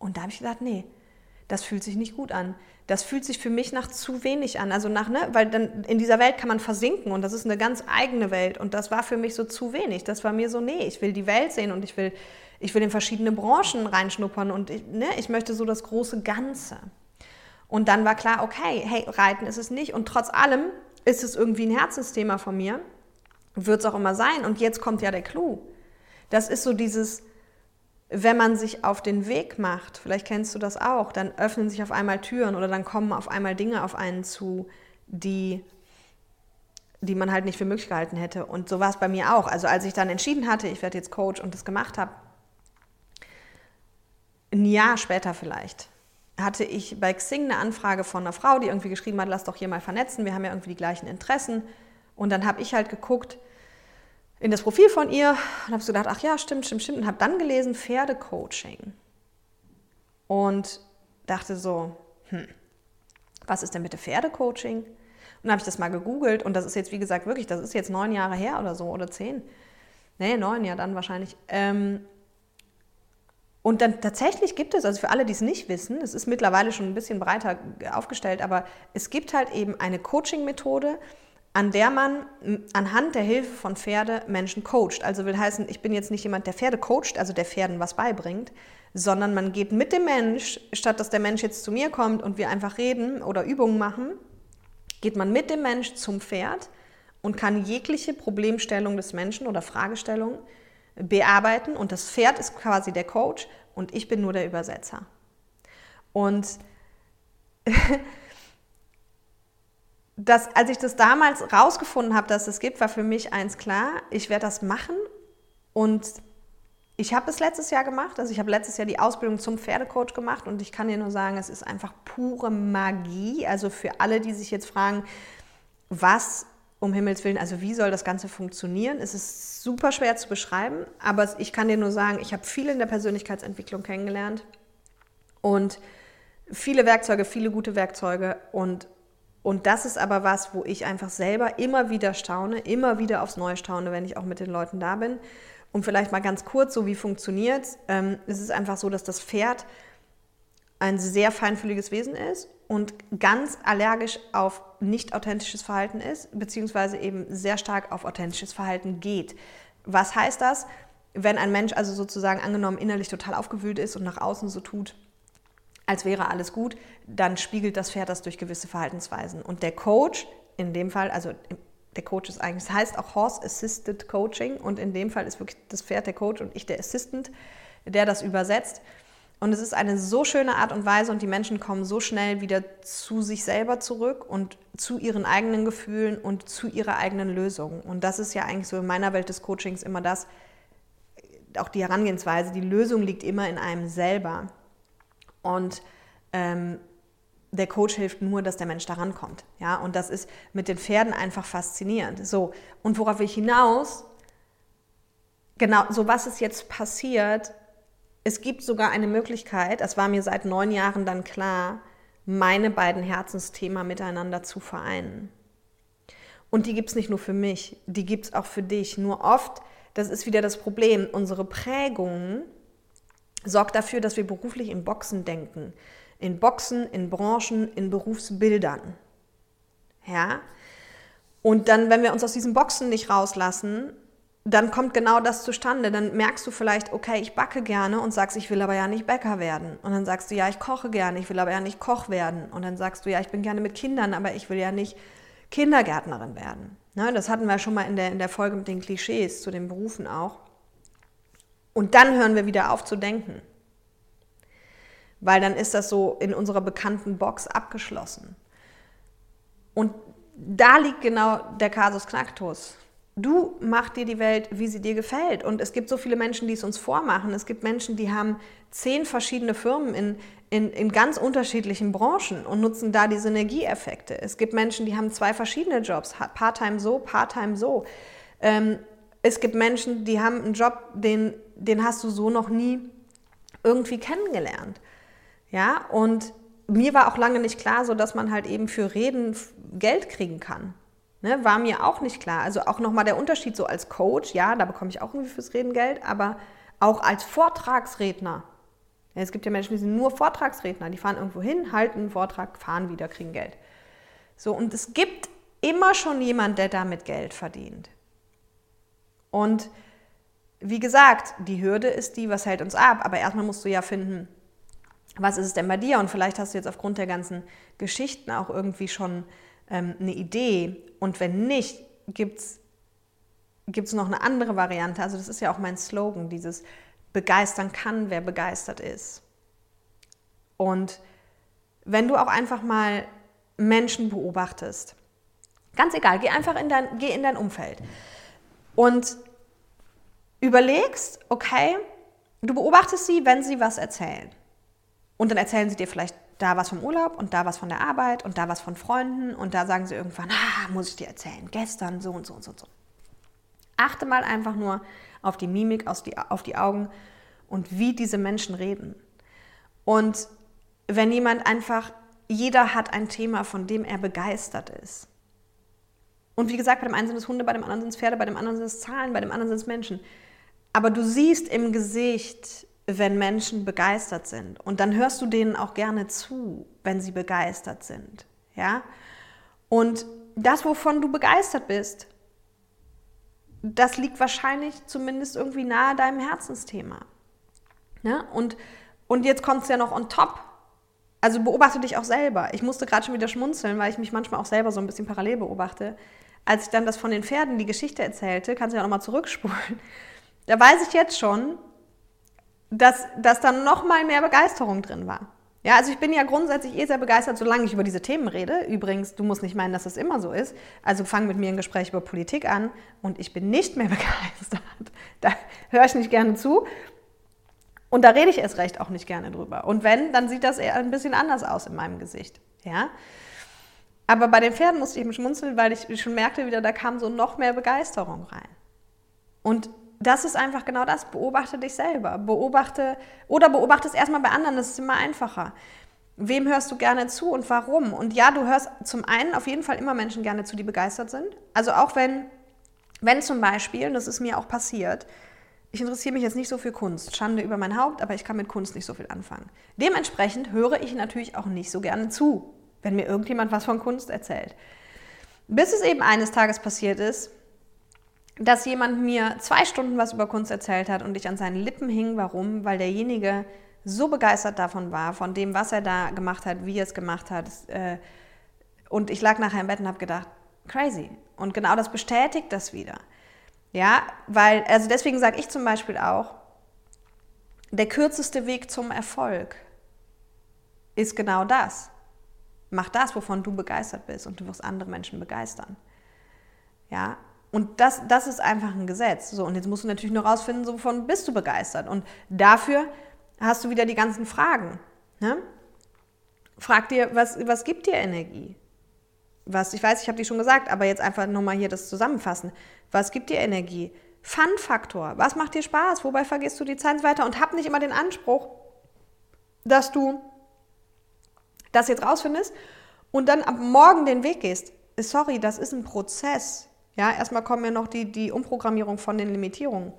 Und da habe ich gedacht, nee, das fühlt sich nicht gut an das fühlt sich für mich nach zu wenig an. Also nach, ne, weil dann in dieser Welt kann man versinken und das ist eine ganz eigene Welt. Und das war für mich so zu wenig. Das war mir so, nee, ich will die Welt sehen und ich will, ich will in verschiedene Branchen reinschnuppern und ich, ne, ich möchte so das große Ganze. Und dann war klar, okay, hey, Reiten ist es nicht. Und trotz allem ist es irgendwie ein Herzensthema von mir. Wird es auch immer sein. Und jetzt kommt ja der Clou. Das ist so dieses, wenn man sich auf den Weg macht, vielleicht kennst du das auch, dann öffnen sich auf einmal Türen oder dann kommen auf einmal Dinge auf einen zu, die, die man halt nicht für möglich gehalten hätte. Und so war es bei mir auch. Also als ich dann entschieden hatte, ich werde jetzt Coach und das gemacht habe, ein Jahr später vielleicht, hatte ich bei Xing eine Anfrage von einer Frau, die irgendwie geschrieben hat, lass doch hier mal vernetzen, wir haben ja irgendwie die gleichen Interessen. Und dann habe ich halt geguckt in das Profil von ihr und habe so gedacht, ach ja, stimmt, stimmt, stimmt. Und habe dann gelesen Pferdecoaching. Und dachte so, hm, was ist denn bitte Pferdecoaching? Und dann habe ich das mal gegoogelt und das ist jetzt, wie gesagt, wirklich, das ist jetzt neun Jahre her oder so oder zehn. Nee, neun, ja, dann wahrscheinlich. Ähm, und dann tatsächlich gibt es, also für alle, die es nicht wissen, es ist mittlerweile schon ein bisschen breiter aufgestellt, aber es gibt halt eben eine Coaching-Methode, an der man anhand der Hilfe von Pferde Menschen coacht. Also will heißen, ich bin jetzt nicht jemand, der Pferde coacht, also der Pferden was beibringt, sondern man geht mit dem Mensch, statt dass der Mensch jetzt zu mir kommt und wir einfach reden oder Übungen machen, geht man mit dem Mensch zum Pferd und kann jegliche Problemstellung des Menschen oder Fragestellung bearbeiten und das Pferd ist quasi der Coach und ich bin nur der Übersetzer. Und das, als ich das damals rausgefunden habe, dass es gibt, war für mich eins klar, ich werde das machen. Und ich habe es letztes Jahr gemacht, also ich habe letztes Jahr die Ausbildung zum Pferdecoach gemacht. Und ich kann dir nur sagen, es ist einfach pure Magie. Also für alle, die sich jetzt fragen, was um Himmels Willen, also wie soll das Ganze funktionieren? Es ist super schwer zu beschreiben, aber ich kann dir nur sagen, ich habe viel in der Persönlichkeitsentwicklung kennengelernt. Und viele Werkzeuge, viele gute Werkzeuge. Und und das ist aber was, wo ich einfach selber immer wieder staune, immer wieder aufs Neue staune, wenn ich auch mit den Leuten da bin. Und vielleicht mal ganz kurz, so wie funktioniert ähm, es? ist einfach so, dass das Pferd ein sehr feinfühliges Wesen ist und ganz allergisch auf nicht authentisches Verhalten ist, beziehungsweise eben sehr stark auf authentisches Verhalten geht. Was heißt das? Wenn ein Mensch also sozusagen angenommen innerlich total aufgewühlt ist und nach außen so tut, als wäre alles gut, dann spiegelt das Pferd das durch gewisse Verhaltensweisen. Und der Coach, in dem Fall, also der Coach ist eigentlich, das heißt auch Horse Assisted Coaching und in dem Fall ist wirklich das Pferd der Coach und ich der Assistant, der das übersetzt. Und es ist eine so schöne Art und Weise und die Menschen kommen so schnell wieder zu sich selber zurück und zu ihren eigenen Gefühlen und zu ihrer eigenen Lösung. Und das ist ja eigentlich so in meiner Welt des Coachings immer das, auch die Herangehensweise, die Lösung liegt immer in einem selber. Und ähm, der Coach hilft nur, dass der Mensch da rankommt. Ja? Und das ist mit den Pferden einfach faszinierend. So, und worauf will ich hinaus? Genau, so was ist jetzt passiert, es gibt sogar eine Möglichkeit, das war mir seit neun Jahren dann klar, meine beiden Herzensthemen miteinander zu vereinen. Und die gibt es nicht nur für mich, die gibt es auch für dich. Nur oft, das ist wieder das Problem, unsere Prägung sorgt dafür, dass wir beruflich in Boxen denken. In Boxen, in Branchen, in Berufsbildern. Ja? Und dann, wenn wir uns aus diesen Boxen nicht rauslassen, dann kommt genau das zustande. Dann merkst du vielleicht, okay, ich backe gerne und sagst, ich will aber ja nicht Bäcker werden. Und dann sagst du, ja, ich koche gerne, ich will aber ja nicht Koch werden. Und dann sagst du, ja, ich bin gerne mit Kindern, aber ich will ja nicht Kindergärtnerin werden. Ne, das hatten wir schon mal in der, in der Folge mit den Klischees zu den Berufen auch. Und dann hören wir wieder auf zu denken. Weil dann ist das so in unserer bekannten Box abgeschlossen. Und da liegt genau der Kasus Knacktus. Du mach dir die Welt, wie sie dir gefällt. Und es gibt so viele Menschen, die es uns vormachen. Es gibt Menschen, die haben zehn verschiedene Firmen in, in, in ganz unterschiedlichen Branchen und nutzen da die Synergieeffekte. Es gibt Menschen, die haben zwei verschiedene Jobs, Part-Time so, Part-Time so. Ähm, es gibt Menschen, die haben einen Job, den, den hast du so noch nie irgendwie kennengelernt. Ja, und mir war auch lange nicht klar, so dass man halt eben für Reden Geld kriegen kann. Ne, war mir auch nicht klar. Also auch nochmal der Unterschied so als Coach, ja, da bekomme ich auch irgendwie fürs Reden Geld, aber auch als Vortragsredner. Ja, es gibt ja Menschen, die sind nur Vortragsredner, die fahren irgendwo hin, halten einen Vortrag, fahren wieder, kriegen Geld. So, und es gibt immer schon jemand, der damit Geld verdient. Und wie gesagt, die Hürde ist die, was hält uns ab. Aber erstmal musst du ja finden, was ist es denn bei dir? Und vielleicht hast du jetzt aufgrund der ganzen Geschichten auch irgendwie schon ähm, eine Idee. Und wenn nicht, gibt es noch eine andere Variante. Also das ist ja auch mein Slogan, dieses begeistern kann, wer begeistert ist. Und wenn du auch einfach mal Menschen beobachtest, ganz egal, geh einfach in dein, geh in dein Umfeld und überlegst, okay, du beobachtest sie, wenn sie was erzählen. Und dann erzählen sie dir vielleicht da was vom Urlaub und da was von der Arbeit und da was von Freunden und da sagen sie irgendwann, ah, muss ich dir erzählen, gestern so und so und so und so. Achte mal einfach nur auf die Mimik, auf die Augen und wie diese Menschen reden. Und wenn jemand einfach, jeder hat ein Thema, von dem er begeistert ist. Und wie gesagt, bei dem einen sind es Hunde, bei dem anderen sind es Pferde, bei dem anderen sind es Zahlen, bei dem anderen sind es Menschen. Aber du siehst im Gesicht, wenn Menschen begeistert sind. Und dann hörst du denen auch gerne zu, wenn sie begeistert sind. Ja? Und das, wovon du begeistert bist, das liegt wahrscheinlich zumindest irgendwie nahe deinem Herzensthema. Ja? Und, und jetzt kommt es ja noch on top. Also beobachte dich auch selber. Ich musste gerade schon wieder schmunzeln, weil ich mich manchmal auch selber so ein bisschen parallel beobachte. Als ich dann das von den Pferden, die Geschichte erzählte, kannst du ja nochmal zurückspulen. Da weiß ich jetzt schon, dass, dass da noch mal mehr Begeisterung drin war. Ja, also ich bin ja grundsätzlich eh sehr begeistert, solange ich über diese Themen rede. Übrigens, du musst nicht meinen, dass das immer so ist. Also fang mit mir ein Gespräch über Politik an und ich bin nicht mehr begeistert. Da höre ich nicht gerne zu. Und da rede ich erst recht auch nicht gerne drüber. Und wenn, dann sieht das eher ein bisschen anders aus in meinem Gesicht. Ja? Aber bei den Pferden musste ich eben schmunzeln, weil ich schon merkte wieder, da kam so noch mehr Begeisterung rein. Und das ist einfach genau das. Beobachte dich selber. Beobachte oder beobachte es erstmal bei anderen. Das ist immer einfacher. Wem hörst du gerne zu und warum? Und ja, du hörst zum einen auf jeden Fall immer Menschen gerne zu, die begeistert sind. Also auch wenn, wenn zum Beispiel, und das ist mir auch passiert, ich interessiere mich jetzt nicht so für Kunst. Schande über mein Haupt, aber ich kann mit Kunst nicht so viel anfangen. Dementsprechend höre ich natürlich auch nicht so gerne zu, wenn mir irgendjemand was von Kunst erzählt. Bis es eben eines Tages passiert ist, dass jemand mir zwei Stunden was über Kunst erzählt hat und ich an seinen Lippen hing. Warum? Weil derjenige so begeistert davon war, von dem, was er da gemacht hat, wie er es gemacht hat. Äh, und ich lag nachher im Bett und habe gedacht, crazy. Und genau das bestätigt das wieder. Ja, weil, also deswegen sage ich zum Beispiel auch, der kürzeste Weg zum Erfolg ist genau das. Mach das, wovon du begeistert bist und du wirst andere Menschen begeistern. Ja, und das, das ist einfach ein Gesetz. So, und jetzt musst du natürlich nur rausfinden, so, wovon bist du begeistert. Und dafür hast du wieder die ganzen Fragen. Ne? Frag dir, was, was gibt dir Energie? Was, ich weiß, ich habe die schon gesagt, aber jetzt einfach nochmal hier das zusammenfassen. Was gibt dir Energie? Fun-Faktor. Was macht dir Spaß? Wobei vergisst du die Zeit weiter? Und hab nicht immer den Anspruch, dass du das jetzt rausfindest und dann ab morgen den Weg gehst. Sorry, das ist ein Prozess. Ja, erstmal kommen ja noch die, die Umprogrammierung von den Limitierungen.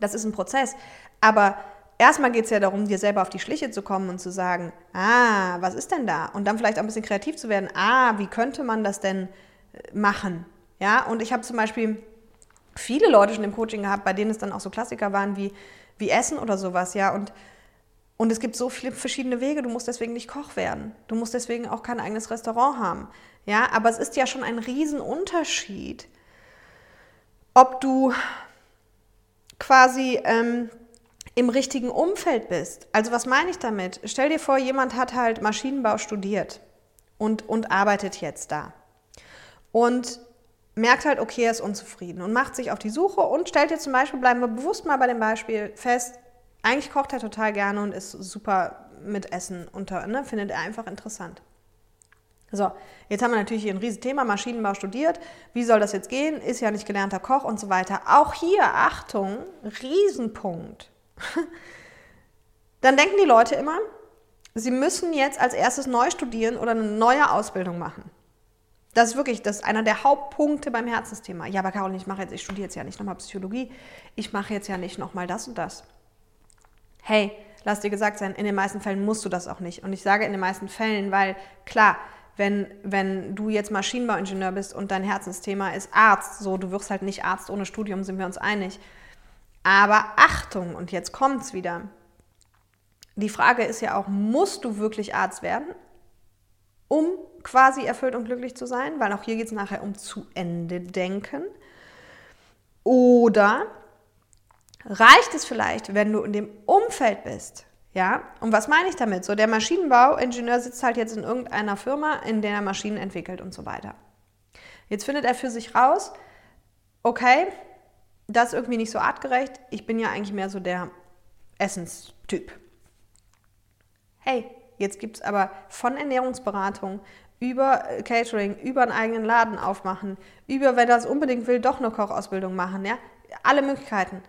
Das ist ein Prozess. Aber erstmal geht es ja darum, dir selber auf die Schliche zu kommen und zu sagen, ah, was ist denn da? Und dann vielleicht auch ein bisschen kreativ zu werden. Ah, wie könnte man das denn äh, machen? Ja, und ich habe zum Beispiel viele Leute schon im Coaching gehabt, bei denen es dann auch so Klassiker waren wie, wie Essen oder sowas, ja. Und, und es gibt so viele verschiedene Wege. Du musst deswegen nicht Koch werden. Du musst deswegen auch kein eigenes Restaurant haben. Ja, aber es ist ja schon ein Riesenunterschied, ob du quasi ähm, im richtigen Umfeld bist. Also was meine ich damit? Stell dir vor, jemand hat halt Maschinenbau studiert und, und arbeitet jetzt da. Und merkt halt, okay, er ist unzufrieden und macht sich auf die Suche und stellt dir zum Beispiel, bleiben wir bewusst mal bei dem Beispiel fest, eigentlich kocht er total gerne und ist super mit Essen unter, ne, findet er einfach interessant. So, jetzt haben wir natürlich hier ein Riesenthema, Maschinenbau studiert. Wie soll das jetzt gehen? Ist ja nicht gelernter Koch und so weiter. Auch hier, Achtung, Riesenpunkt. Dann denken die Leute immer, sie müssen jetzt als erstes neu studieren oder eine neue Ausbildung machen. Das ist wirklich das ist einer der Hauptpunkte beim Herzensthema. Ja, aber Carol, ich mache jetzt, ich studiere jetzt ja nicht nochmal Psychologie, ich mache jetzt ja nicht nochmal das und das. Hey, lass dir gesagt sein, in den meisten Fällen musst du das auch nicht. Und ich sage in den meisten Fällen, weil klar, wenn, wenn du jetzt Maschinenbauingenieur bist und dein Herzensthema ist Arzt, so du wirst halt nicht Arzt ohne Studium, sind wir uns einig. Aber Achtung, und jetzt kommt es wieder. Die Frage ist ja auch, musst du wirklich Arzt werden, um quasi erfüllt und glücklich zu sein? Weil auch hier geht es nachher um zu Ende denken. Oder reicht es vielleicht, wenn du in dem Umfeld bist? Ja, und was meine ich damit? So, der Maschinenbauingenieur sitzt halt jetzt in irgendeiner Firma, in der er Maschinen entwickelt und so weiter. Jetzt findet er für sich raus, okay, das ist irgendwie nicht so artgerecht, ich bin ja eigentlich mehr so der Essenstyp. Hey, jetzt gibt es aber von Ernährungsberatung über Catering, über einen eigenen Laden aufmachen, über, wenn er es unbedingt will, doch eine Kochausbildung machen, ja, alle Möglichkeiten.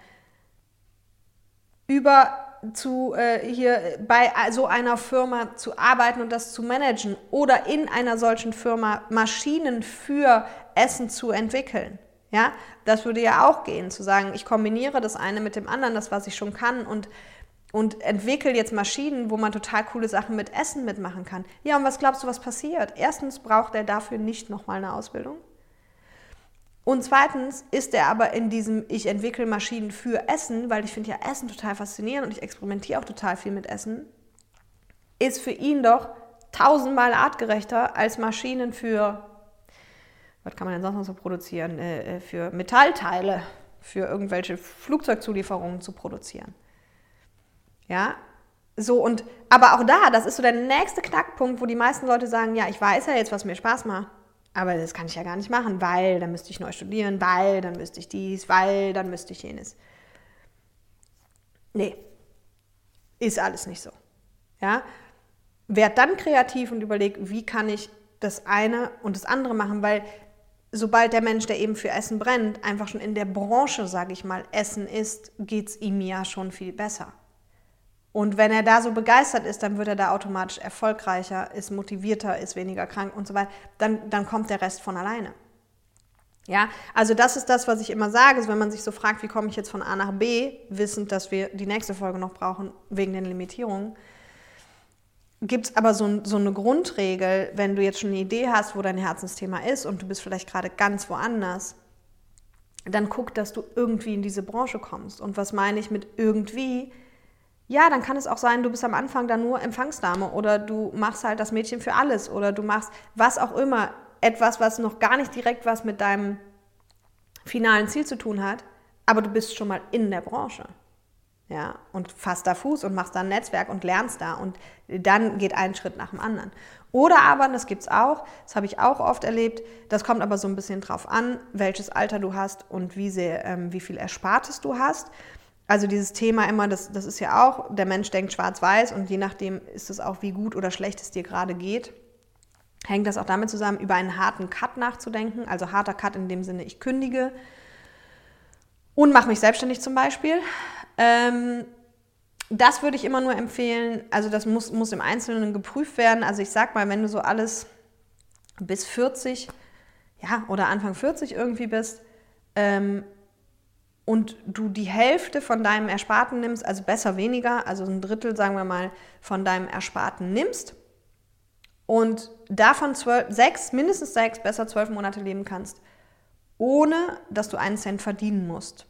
Über zu äh, hier bei so einer Firma zu arbeiten und das zu managen oder in einer solchen Firma Maschinen für Essen zu entwickeln. Ja, das würde ja auch gehen, zu sagen, ich kombiniere das eine mit dem anderen, das was ich schon kann und und entwickle jetzt Maschinen, wo man total coole Sachen mit Essen mitmachen kann. Ja, und was glaubst du, was passiert? Erstens braucht er dafür nicht nochmal eine Ausbildung. Und zweitens ist er aber in diesem, ich entwickle Maschinen für Essen, weil ich finde ja Essen total faszinierend und ich experimentiere auch total viel mit Essen, ist für ihn doch tausendmal artgerechter als Maschinen für, was kann man denn sonst noch so produzieren, äh, äh, für Metallteile, für irgendwelche Flugzeugzulieferungen zu produzieren. Ja, so und, aber auch da, das ist so der nächste Knackpunkt, wo die meisten Leute sagen, ja, ich weiß ja jetzt, was mir Spaß macht. Aber das kann ich ja gar nicht machen, weil dann müsste ich neu studieren, weil dann müsste ich dies, weil dann müsste ich jenes. Nee, ist alles nicht so. Ja? Werd dann kreativ und überleg, wie kann ich das eine und das andere machen, weil sobald der Mensch, der eben für Essen brennt, einfach schon in der Branche, sage ich mal, Essen ist, geht es ihm ja schon viel besser. Und wenn er da so begeistert ist, dann wird er da automatisch erfolgreicher, ist motivierter, ist weniger krank und so weiter. Dann, dann kommt der Rest von alleine. Ja, also das ist das, was ich immer sage, ist, wenn man sich so fragt, wie komme ich jetzt von A nach B, wissend, dass wir die nächste Folge noch brauchen wegen den Limitierungen, gibt es aber so, so, eine Grundregel, wenn du jetzt schon eine Idee hast, wo dein Herzensthema ist und du bist vielleicht gerade ganz woanders, dann guck, dass du irgendwie in diese Branche kommst. Und was meine ich mit irgendwie? Ja, dann kann es auch sein, du bist am Anfang da nur Empfangsdame oder du machst halt das Mädchen für alles oder du machst was auch immer, etwas, was noch gar nicht direkt was mit deinem finalen Ziel zu tun hat, aber du bist schon mal in der Branche. Ja, und fasst da Fuß und machst da ein Netzwerk und lernst da und dann geht ein Schritt nach dem anderen. Oder aber, das gibt es auch, das habe ich auch oft erlebt, das kommt aber so ein bisschen drauf an, welches Alter du hast und wie, sehr, ähm, wie viel Erspartes du hast. Also dieses Thema immer, das, das ist ja auch, der Mensch denkt schwarz-weiß und je nachdem ist es auch, wie gut oder schlecht es dir gerade geht, hängt das auch damit zusammen, über einen harten Cut nachzudenken. Also harter Cut in dem Sinne, ich kündige und mache mich selbstständig zum Beispiel. Ähm, das würde ich immer nur empfehlen, also das muss, muss im Einzelnen geprüft werden. Also ich sag mal, wenn du so alles bis 40, ja, oder Anfang 40 irgendwie bist, ähm, und du die Hälfte von deinem Ersparten nimmst, also besser weniger, also ein Drittel, sagen wir mal, von deinem Ersparten nimmst und davon zwölf, sechs, mindestens sechs, besser zwölf Monate leben kannst, ohne dass du einen Cent verdienen musst,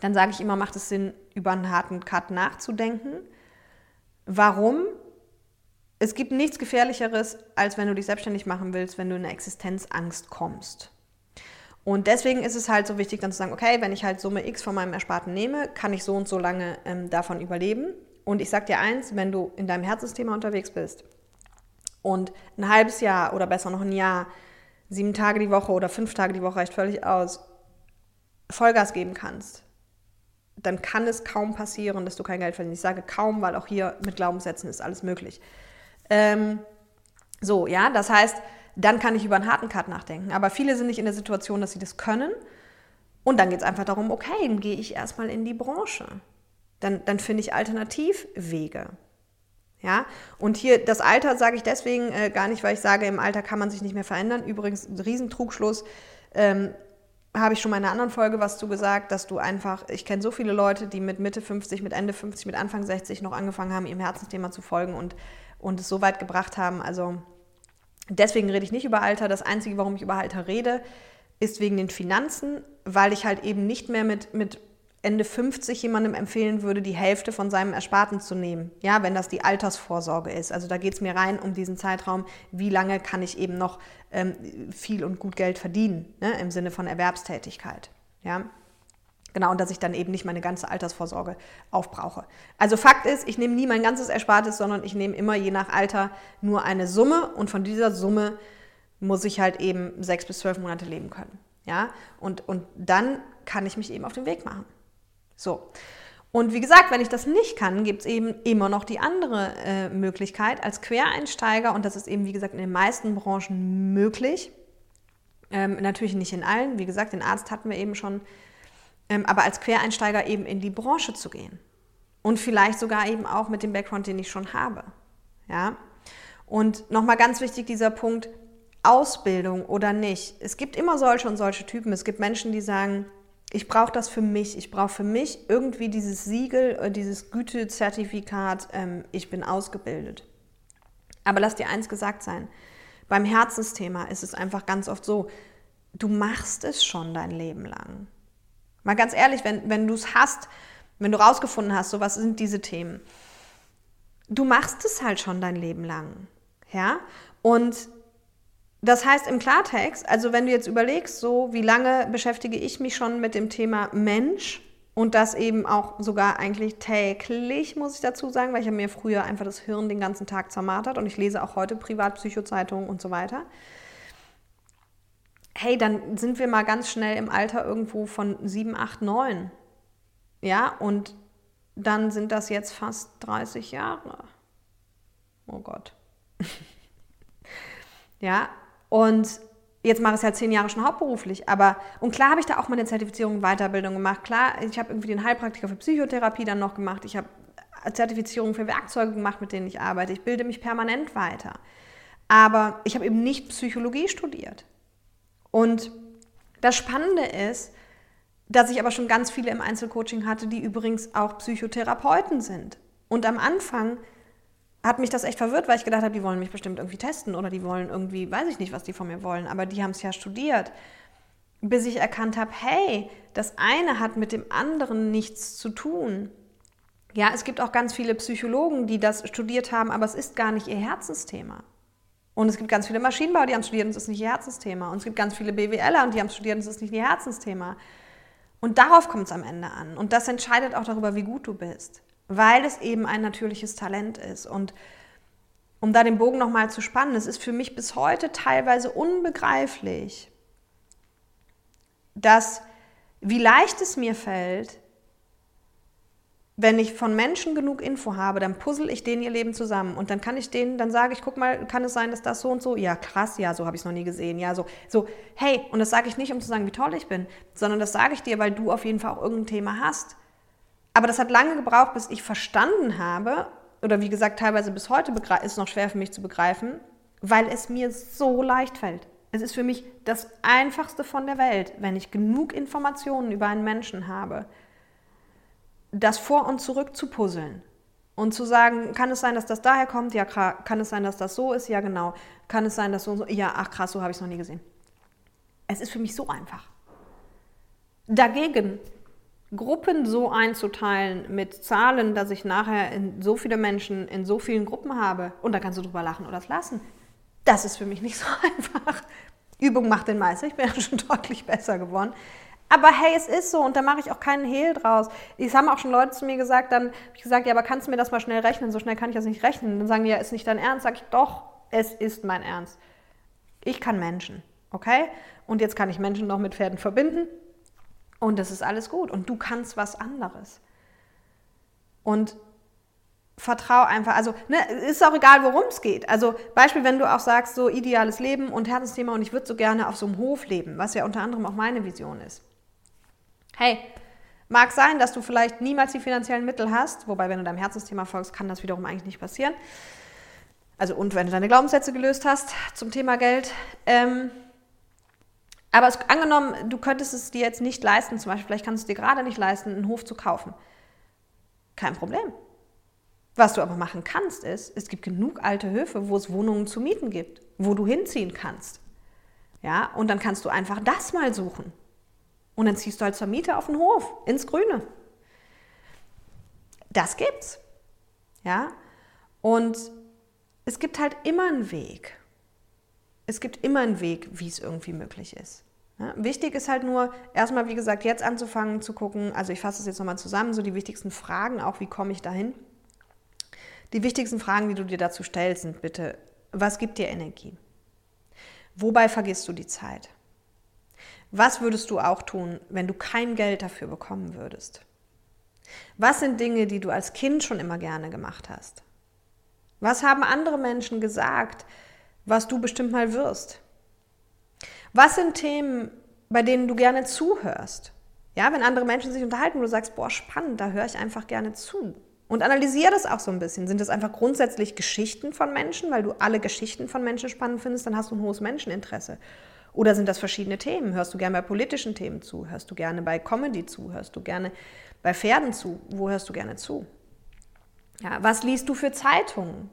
dann sage ich immer, macht es Sinn, über einen harten Cut nachzudenken. Warum? Es gibt nichts Gefährlicheres, als wenn du dich selbstständig machen willst, wenn du in eine Existenzangst kommst. Und deswegen ist es halt so wichtig, dann zu sagen, okay, wenn ich halt Summe X von meinem Ersparten nehme, kann ich so und so lange ähm, davon überleben. Und ich sag dir eins, wenn du in deinem Herzensthema unterwegs bist und ein halbes Jahr oder besser noch ein Jahr, sieben Tage die Woche oder fünf Tage die Woche reicht völlig aus, Vollgas geben kannst, dann kann es kaum passieren, dass du kein Geld verdienst. Ich sage kaum, weil auch hier mit Glaubenssätzen ist alles möglich. Ähm, so, ja, das heißt, dann kann ich über einen harten Cut nachdenken. Aber viele sind nicht in der Situation, dass sie das können. Und dann geht es einfach darum, okay, dann gehe ich erstmal in die Branche. Dann, dann finde ich Alternativwege. Ja, und hier das Alter sage ich deswegen äh, gar nicht, weil ich sage, im Alter kann man sich nicht mehr verändern. Übrigens, ein Riesentrugschluss. Ähm, habe ich schon mal in einer anderen Folge was zu gesagt, dass du einfach, ich kenne so viele Leute, die mit Mitte 50, mit Ende 50, mit Anfang 60 noch angefangen haben, ihrem Herzensthema zu folgen und, und es so weit gebracht haben. Also Deswegen rede ich nicht über Alter. Das Einzige, warum ich über Alter rede, ist wegen den Finanzen, weil ich halt eben nicht mehr mit, mit Ende 50 jemandem empfehlen würde, die Hälfte von seinem Ersparten zu nehmen. Ja, wenn das die Altersvorsorge ist. Also da geht es mir rein um diesen Zeitraum, wie lange kann ich eben noch ähm, viel und gut Geld verdienen, ne, im Sinne von Erwerbstätigkeit. Ja. Genau, und dass ich dann eben nicht meine ganze Altersvorsorge aufbrauche. Also Fakt ist, ich nehme nie mein ganzes Erspartes, sondern ich nehme immer je nach Alter nur eine Summe und von dieser Summe muss ich halt eben sechs bis zwölf Monate leben können. Ja, und, und dann kann ich mich eben auf den Weg machen. So. Und wie gesagt, wenn ich das nicht kann, gibt es eben immer noch die andere äh, Möglichkeit als Quereinsteiger, und das ist eben, wie gesagt, in den meisten Branchen möglich. Ähm, natürlich nicht in allen. Wie gesagt, den Arzt hatten wir eben schon aber als Quereinsteiger eben in die Branche zu gehen. Und vielleicht sogar eben auch mit dem Background, den ich schon habe. Ja? Und nochmal ganz wichtig dieser Punkt, Ausbildung oder nicht. Es gibt immer solche und solche Typen. Es gibt Menschen, die sagen, ich brauche das für mich. Ich brauche für mich irgendwie dieses Siegel, äh, dieses Gütezertifikat, ähm, ich bin ausgebildet. Aber lass dir eins gesagt sein. Beim Herzensthema ist es einfach ganz oft so, du machst es schon dein Leben lang. Mal ganz ehrlich, wenn, wenn du es hast, wenn du rausgefunden hast, so was sind diese Themen, du machst es halt schon dein Leben lang. Ja? Und das heißt im Klartext, also wenn du jetzt überlegst, so wie lange beschäftige ich mich schon mit dem Thema Mensch und das eben auch sogar eigentlich täglich, muss ich dazu sagen, weil ich habe mir früher einfach das Hirn den ganzen Tag zermartert und ich lese auch heute Privatpsychozeitungen und so weiter hey, dann sind wir mal ganz schnell im Alter irgendwo von 7, 8, 9. Ja, und dann sind das jetzt fast 30 Jahre. Oh Gott. ja, und jetzt mache ich es halt zehn Jahre schon hauptberuflich. Aber, und klar habe ich da auch meine Zertifizierung und Weiterbildung gemacht. Klar, ich habe irgendwie den Heilpraktiker für Psychotherapie dann noch gemacht. Ich habe Zertifizierung für Werkzeuge gemacht, mit denen ich arbeite. Ich bilde mich permanent weiter. Aber ich habe eben nicht Psychologie studiert. Und das Spannende ist, dass ich aber schon ganz viele im Einzelcoaching hatte, die übrigens auch Psychotherapeuten sind. Und am Anfang hat mich das echt verwirrt, weil ich gedacht habe, die wollen mich bestimmt irgendwie testen oder die wollen irgendwie, weiß ich nicht, was die von mir wollen, aber die haben es ja studiert. Bis ich erkannt habe, hey, das eine hat mit dem anderen nichts zu tun. Ja, es gibt auch ganz viele Psychologen, die das studiert haben, aber es ist gar nicht ihr Herzensthema. Und es gibt ganz viele Maschinenbauer, die haben studiert und es ist nicht ihr Herzensthema. Und es gibt ganz viele BWLer und die haben studiert und es ist nicht ihr Herzensthema. Und darauf kommt es am Ende an. Und das entscheidet auch darüber, wie gut du bist. Weil es eben ein natürliches Talent ist. Und um da den Bogen nochmal zu spannen, es ist für mich bis heute teilweise unbegreiflich, dass wie leicht es mir fällt, wenn ich von Menschen genug Info habe, dann puzzle ich denen ihr Leben zusammen und dann kann ich denen, dann sage ich, guck mal, kann es sein, dass das so und so, ja krass, ja, so habe ich es noch nie gesehen, ja, so, so, hey, und das sage ich nicht, um zu sagen, wie toll ich bin, sondern das sage ich dir, weil du auf jeden Fall auch irgendein Thema hast. Aber das hat lange gebraucht, bis ich verstanden habe, oder wie gesagt, teilweise bis heute ist es noch schwer für mich zu begreifen, weil es mir so leicht fällt. Es ist für mich das Einfachste von der Welt, wenn ich genug Informationen über einen Menschen habe, das vor und zurück zu puzzeln und zu sagen, kann es sein, dass das daher kommt? Ja, kann es sein, dass das so ist? Ja, genau. Kann es sein, dass so und so? Ja, ach krass, so habe ich es noch nie gesehen. Es ist für mich so einfach. Dagegen Gruppen so einzuteilen mit Zahlen, dass ich nachher in so viele Menschen in so vielen Gruppen habe und da kannst du drüber lachen oder es lassen. Das ist für mich nicht so einfach. Übung macht den Meister. Ich bin ja schon deutlich besser geworden. Aber hey, es ist so und da mache ich auch keinen Hehl draus. Es haben auch schon Leute zu mir gesagt, dann habe ich gesagt, ja, aber kannst du mir das mal schnell rechnen? So schnell kann ich das nicht rechnen. Dann sagen die, ja, ist nicht dein Ernst? Sag ich, doch, es ist mein Ernst. Ich kann Menschen, okay? Und jetzt kann ich Menschen noch mit Pferden verbinden und das ist alles gut. Und du kannst was anderes. Und vertrau einfach, also ne, ist auch egal, worum es geht. Also Beispiel, wenn du auch sagst, so ideales Leben und Herzensthema und ich würde so gerne auf so einem Hof leben, was ja unter anderem auch meine Vision ist. Hey, mag sein, dass du vielleicht niemals die finanziellen Mittel hast, wobei, wenn du deinem Herzensthema folgst, kann das wiederum eigentlich nicht passieren. Also, und wenn du deine Glaubenssätze gelöst hast zum Thema Geld. Ähm, aber es, angenommen, du könntest es dir jetzt nicht leisten, zum Beispiel, vielleicht kannst du es dir gerade nicht leisten, einen Hof zu kaufen. Kein Problem. Was du aber machen kannst, ist, es gibt genug alte Höfe, wo es Wohnungen zu mieten gibt, wo du hinziehen kannst. Ja, und dann kannst du einfach das mal suchen. Und dann ziehst du halt zur Miete auf den Hof, ins Grüne. Das gibt's. Ja? Und es gibt halt immer einen Weg. Es gibt immer einen Weg, wie es irgendwie möglich ist. Ja, wichtig ist halt nur, erstmal, wie gesagt, jetzt anzufangen zu gucken, also ich fasse es jetzt nochmal zusammen, so die wichtigsten Fragen, auch wie komme ich dahin. Die wichtigsten Fragen, die du dir dazu stellst, sind bitte, was gibt dir Energie? Wobei vergisst du die Zeit? Was würdest du auch tun, wenn du kein Geld dafür bekommen würdest? Was sind Dinge, die du als Kind schon immer gerne gemacht hast? Was haben andere Menschen gesagt, was du bestimmt mal wirst? Was sind Themen, bei denen du gerne zuhörst? Ja, wenn andere Menschen sich unterhalten, wo du sagst, boah, spannend, da höre ich einfach gerne zu. Und analysiere das auch so ein bisschen. Sind das einfach grundsätzlich Geschichten von Menschen, weil du alle Geschichten von Menschen spannend findest, dann hast du ein hohes Menscheninteresse. Oder sind das verschiedene Themen? Hörst du gerne bei politischen Themen zu? Hörst du gerne bei Comedy zu? Hörst du gerne bei Pferden zu? Wo hörst du gerne zu? Ja, was liest du für Zeitungen?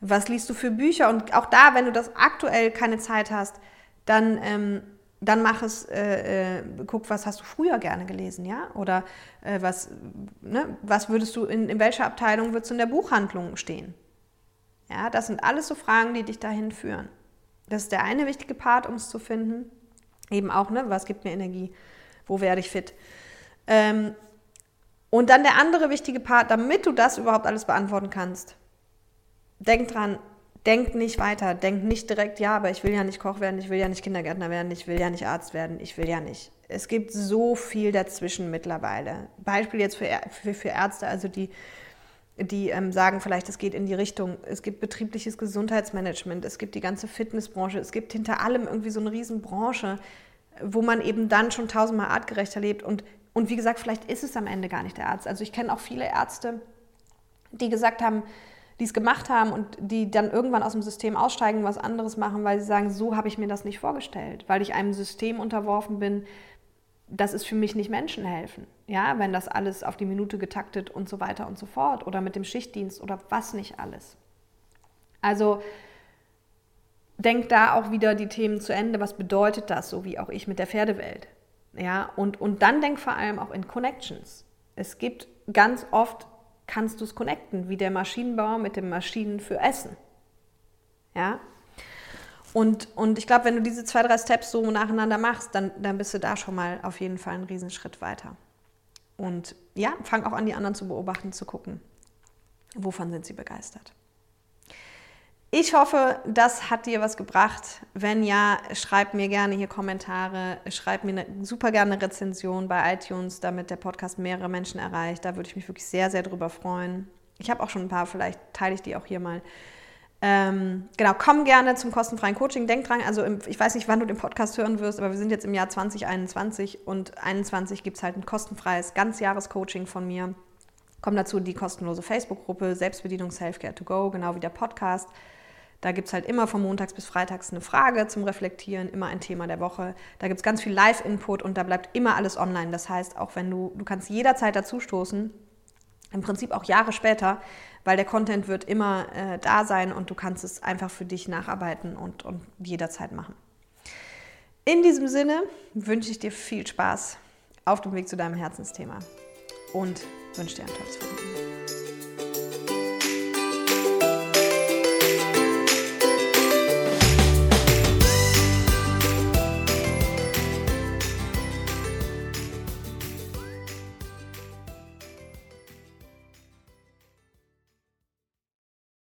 Was liest du für Bücher? Und auch da, wenn du das aktuell keine Zeit hast, dann, ähm, dann mach es, äh, äh, guck, was hast du früher gerne gelesen, ja? Oder äh, was, ne? was würdest du in, in welcher Abteilung würdest du in der Buchhandlung stehen? Ja, das sind alles so Fragen, die dich dahin führen. Das ist der eine wichtige Part, um es zu finden. Eben auch, ne, was gibt mir Energie? Wo werde ich fit? Ähm, und dann der andere wichtige Part, damit du das überhaupt alles beantworten kannst. Denk dran, denk nicht weiter, denk nicht direkt, ja, aber ich will ja nicht Koch werden, ich will ja nicht Kindergärtner werden, ich will ja nicht Arzt werden, ich will ja nicht. Es gibt so viel dazwischen mittlerweile. Beispiel jetzt für, für, für Ärzte, also die, die ähm, sagen vielleicht, es geht in die Richtung, es gibt betriebliches Gesundheitsmanagement, es gibt die ganze Fitnessbranche, es gibt hinter allem irgendwie so eine Riesenbranche, wo man eben dann schon tausendmal artgerechter lebt und und wie gesagt, vielleicht ist es am Ende gar nicht der Arzt. Also ich kenne auch viele Ärzte, die gesagt haben, die es gemacht haben und die dann irgendwann aus dem System aussteigen, was anderes machen, weil sie sagen, so habe ich mir das nicht vorgestellt, weil ich einem System unterworfen bin, das ist für mich nicht Menschen helfen. Ja, wenn das alles auf die Minute getaktet und so weiter und so fort oder mit dem Schichtdienst oder was nicht alles. Also denk da auch wieder die Themen zu Ende. Was bedeutet das, so wie auch ich mit der Pferdewelt? Ja, und, und dann denk vor allem auch in Connections. Es gibt ganz oft, kannst du es connecten, wie der Maschinenbauer mit dem Maschinen für Essen. Ja, und, und ich glaube, wenn du diese zwei, drei Steps so nacheinander machst, dann, dann bist du da schon mal auf jeden Fall einen Riesenschritt weiter. Und ja, fang auch an, die anderen zu beobachten, zu gucken, wovon sind sie begeistert. Ich hoffe, das hat dir was gebracht. Wenn ja, schreib mir gerne hier Kommentare, schreib mir eine, super gerne eine Rezension bei iTunes, damit der Podcast mehrere Menschen erreicht. Da würde ich mich wirklich sehr, sehr drüber freuen. Ich habe auch schon ein paar, vielleicht teile ich die auch hier mal. Ähm, genau, komm gerne zum kostenfreien Coaching. Denk dran, also im, ich weiß nicht, wann du den Podcast hören wirst, aber wir sind jetzt im Jahr 2021 und 2021 gibt es halt ein kostenfreies Ganzjahres-Coaching von mir. Komm dazu die kostenlose Facebook-Gruppe Selbstbedienung Selfcare to Go, genau wie der Podcast. Da gibt es halt immer von montags bis freitags eine Frage zum Reflektieren, immer ein Thema der Woche. Da gibt es ganz viel Live-Input und da bleibt immer alles online. Das heißt, auch wenn du, du kannst jederzeit dazustoßen, im Prinzip auch Jahre später, weil der Content wird immer äh, da sein und du kannst es einfach für dich nacharbeiten und, und jederzeit machen. In diesem Sinne wünsche ich dir viel Spaß auf dem Weg zu deinem Herzensthema und wünsche dir ein tolles Wochenende.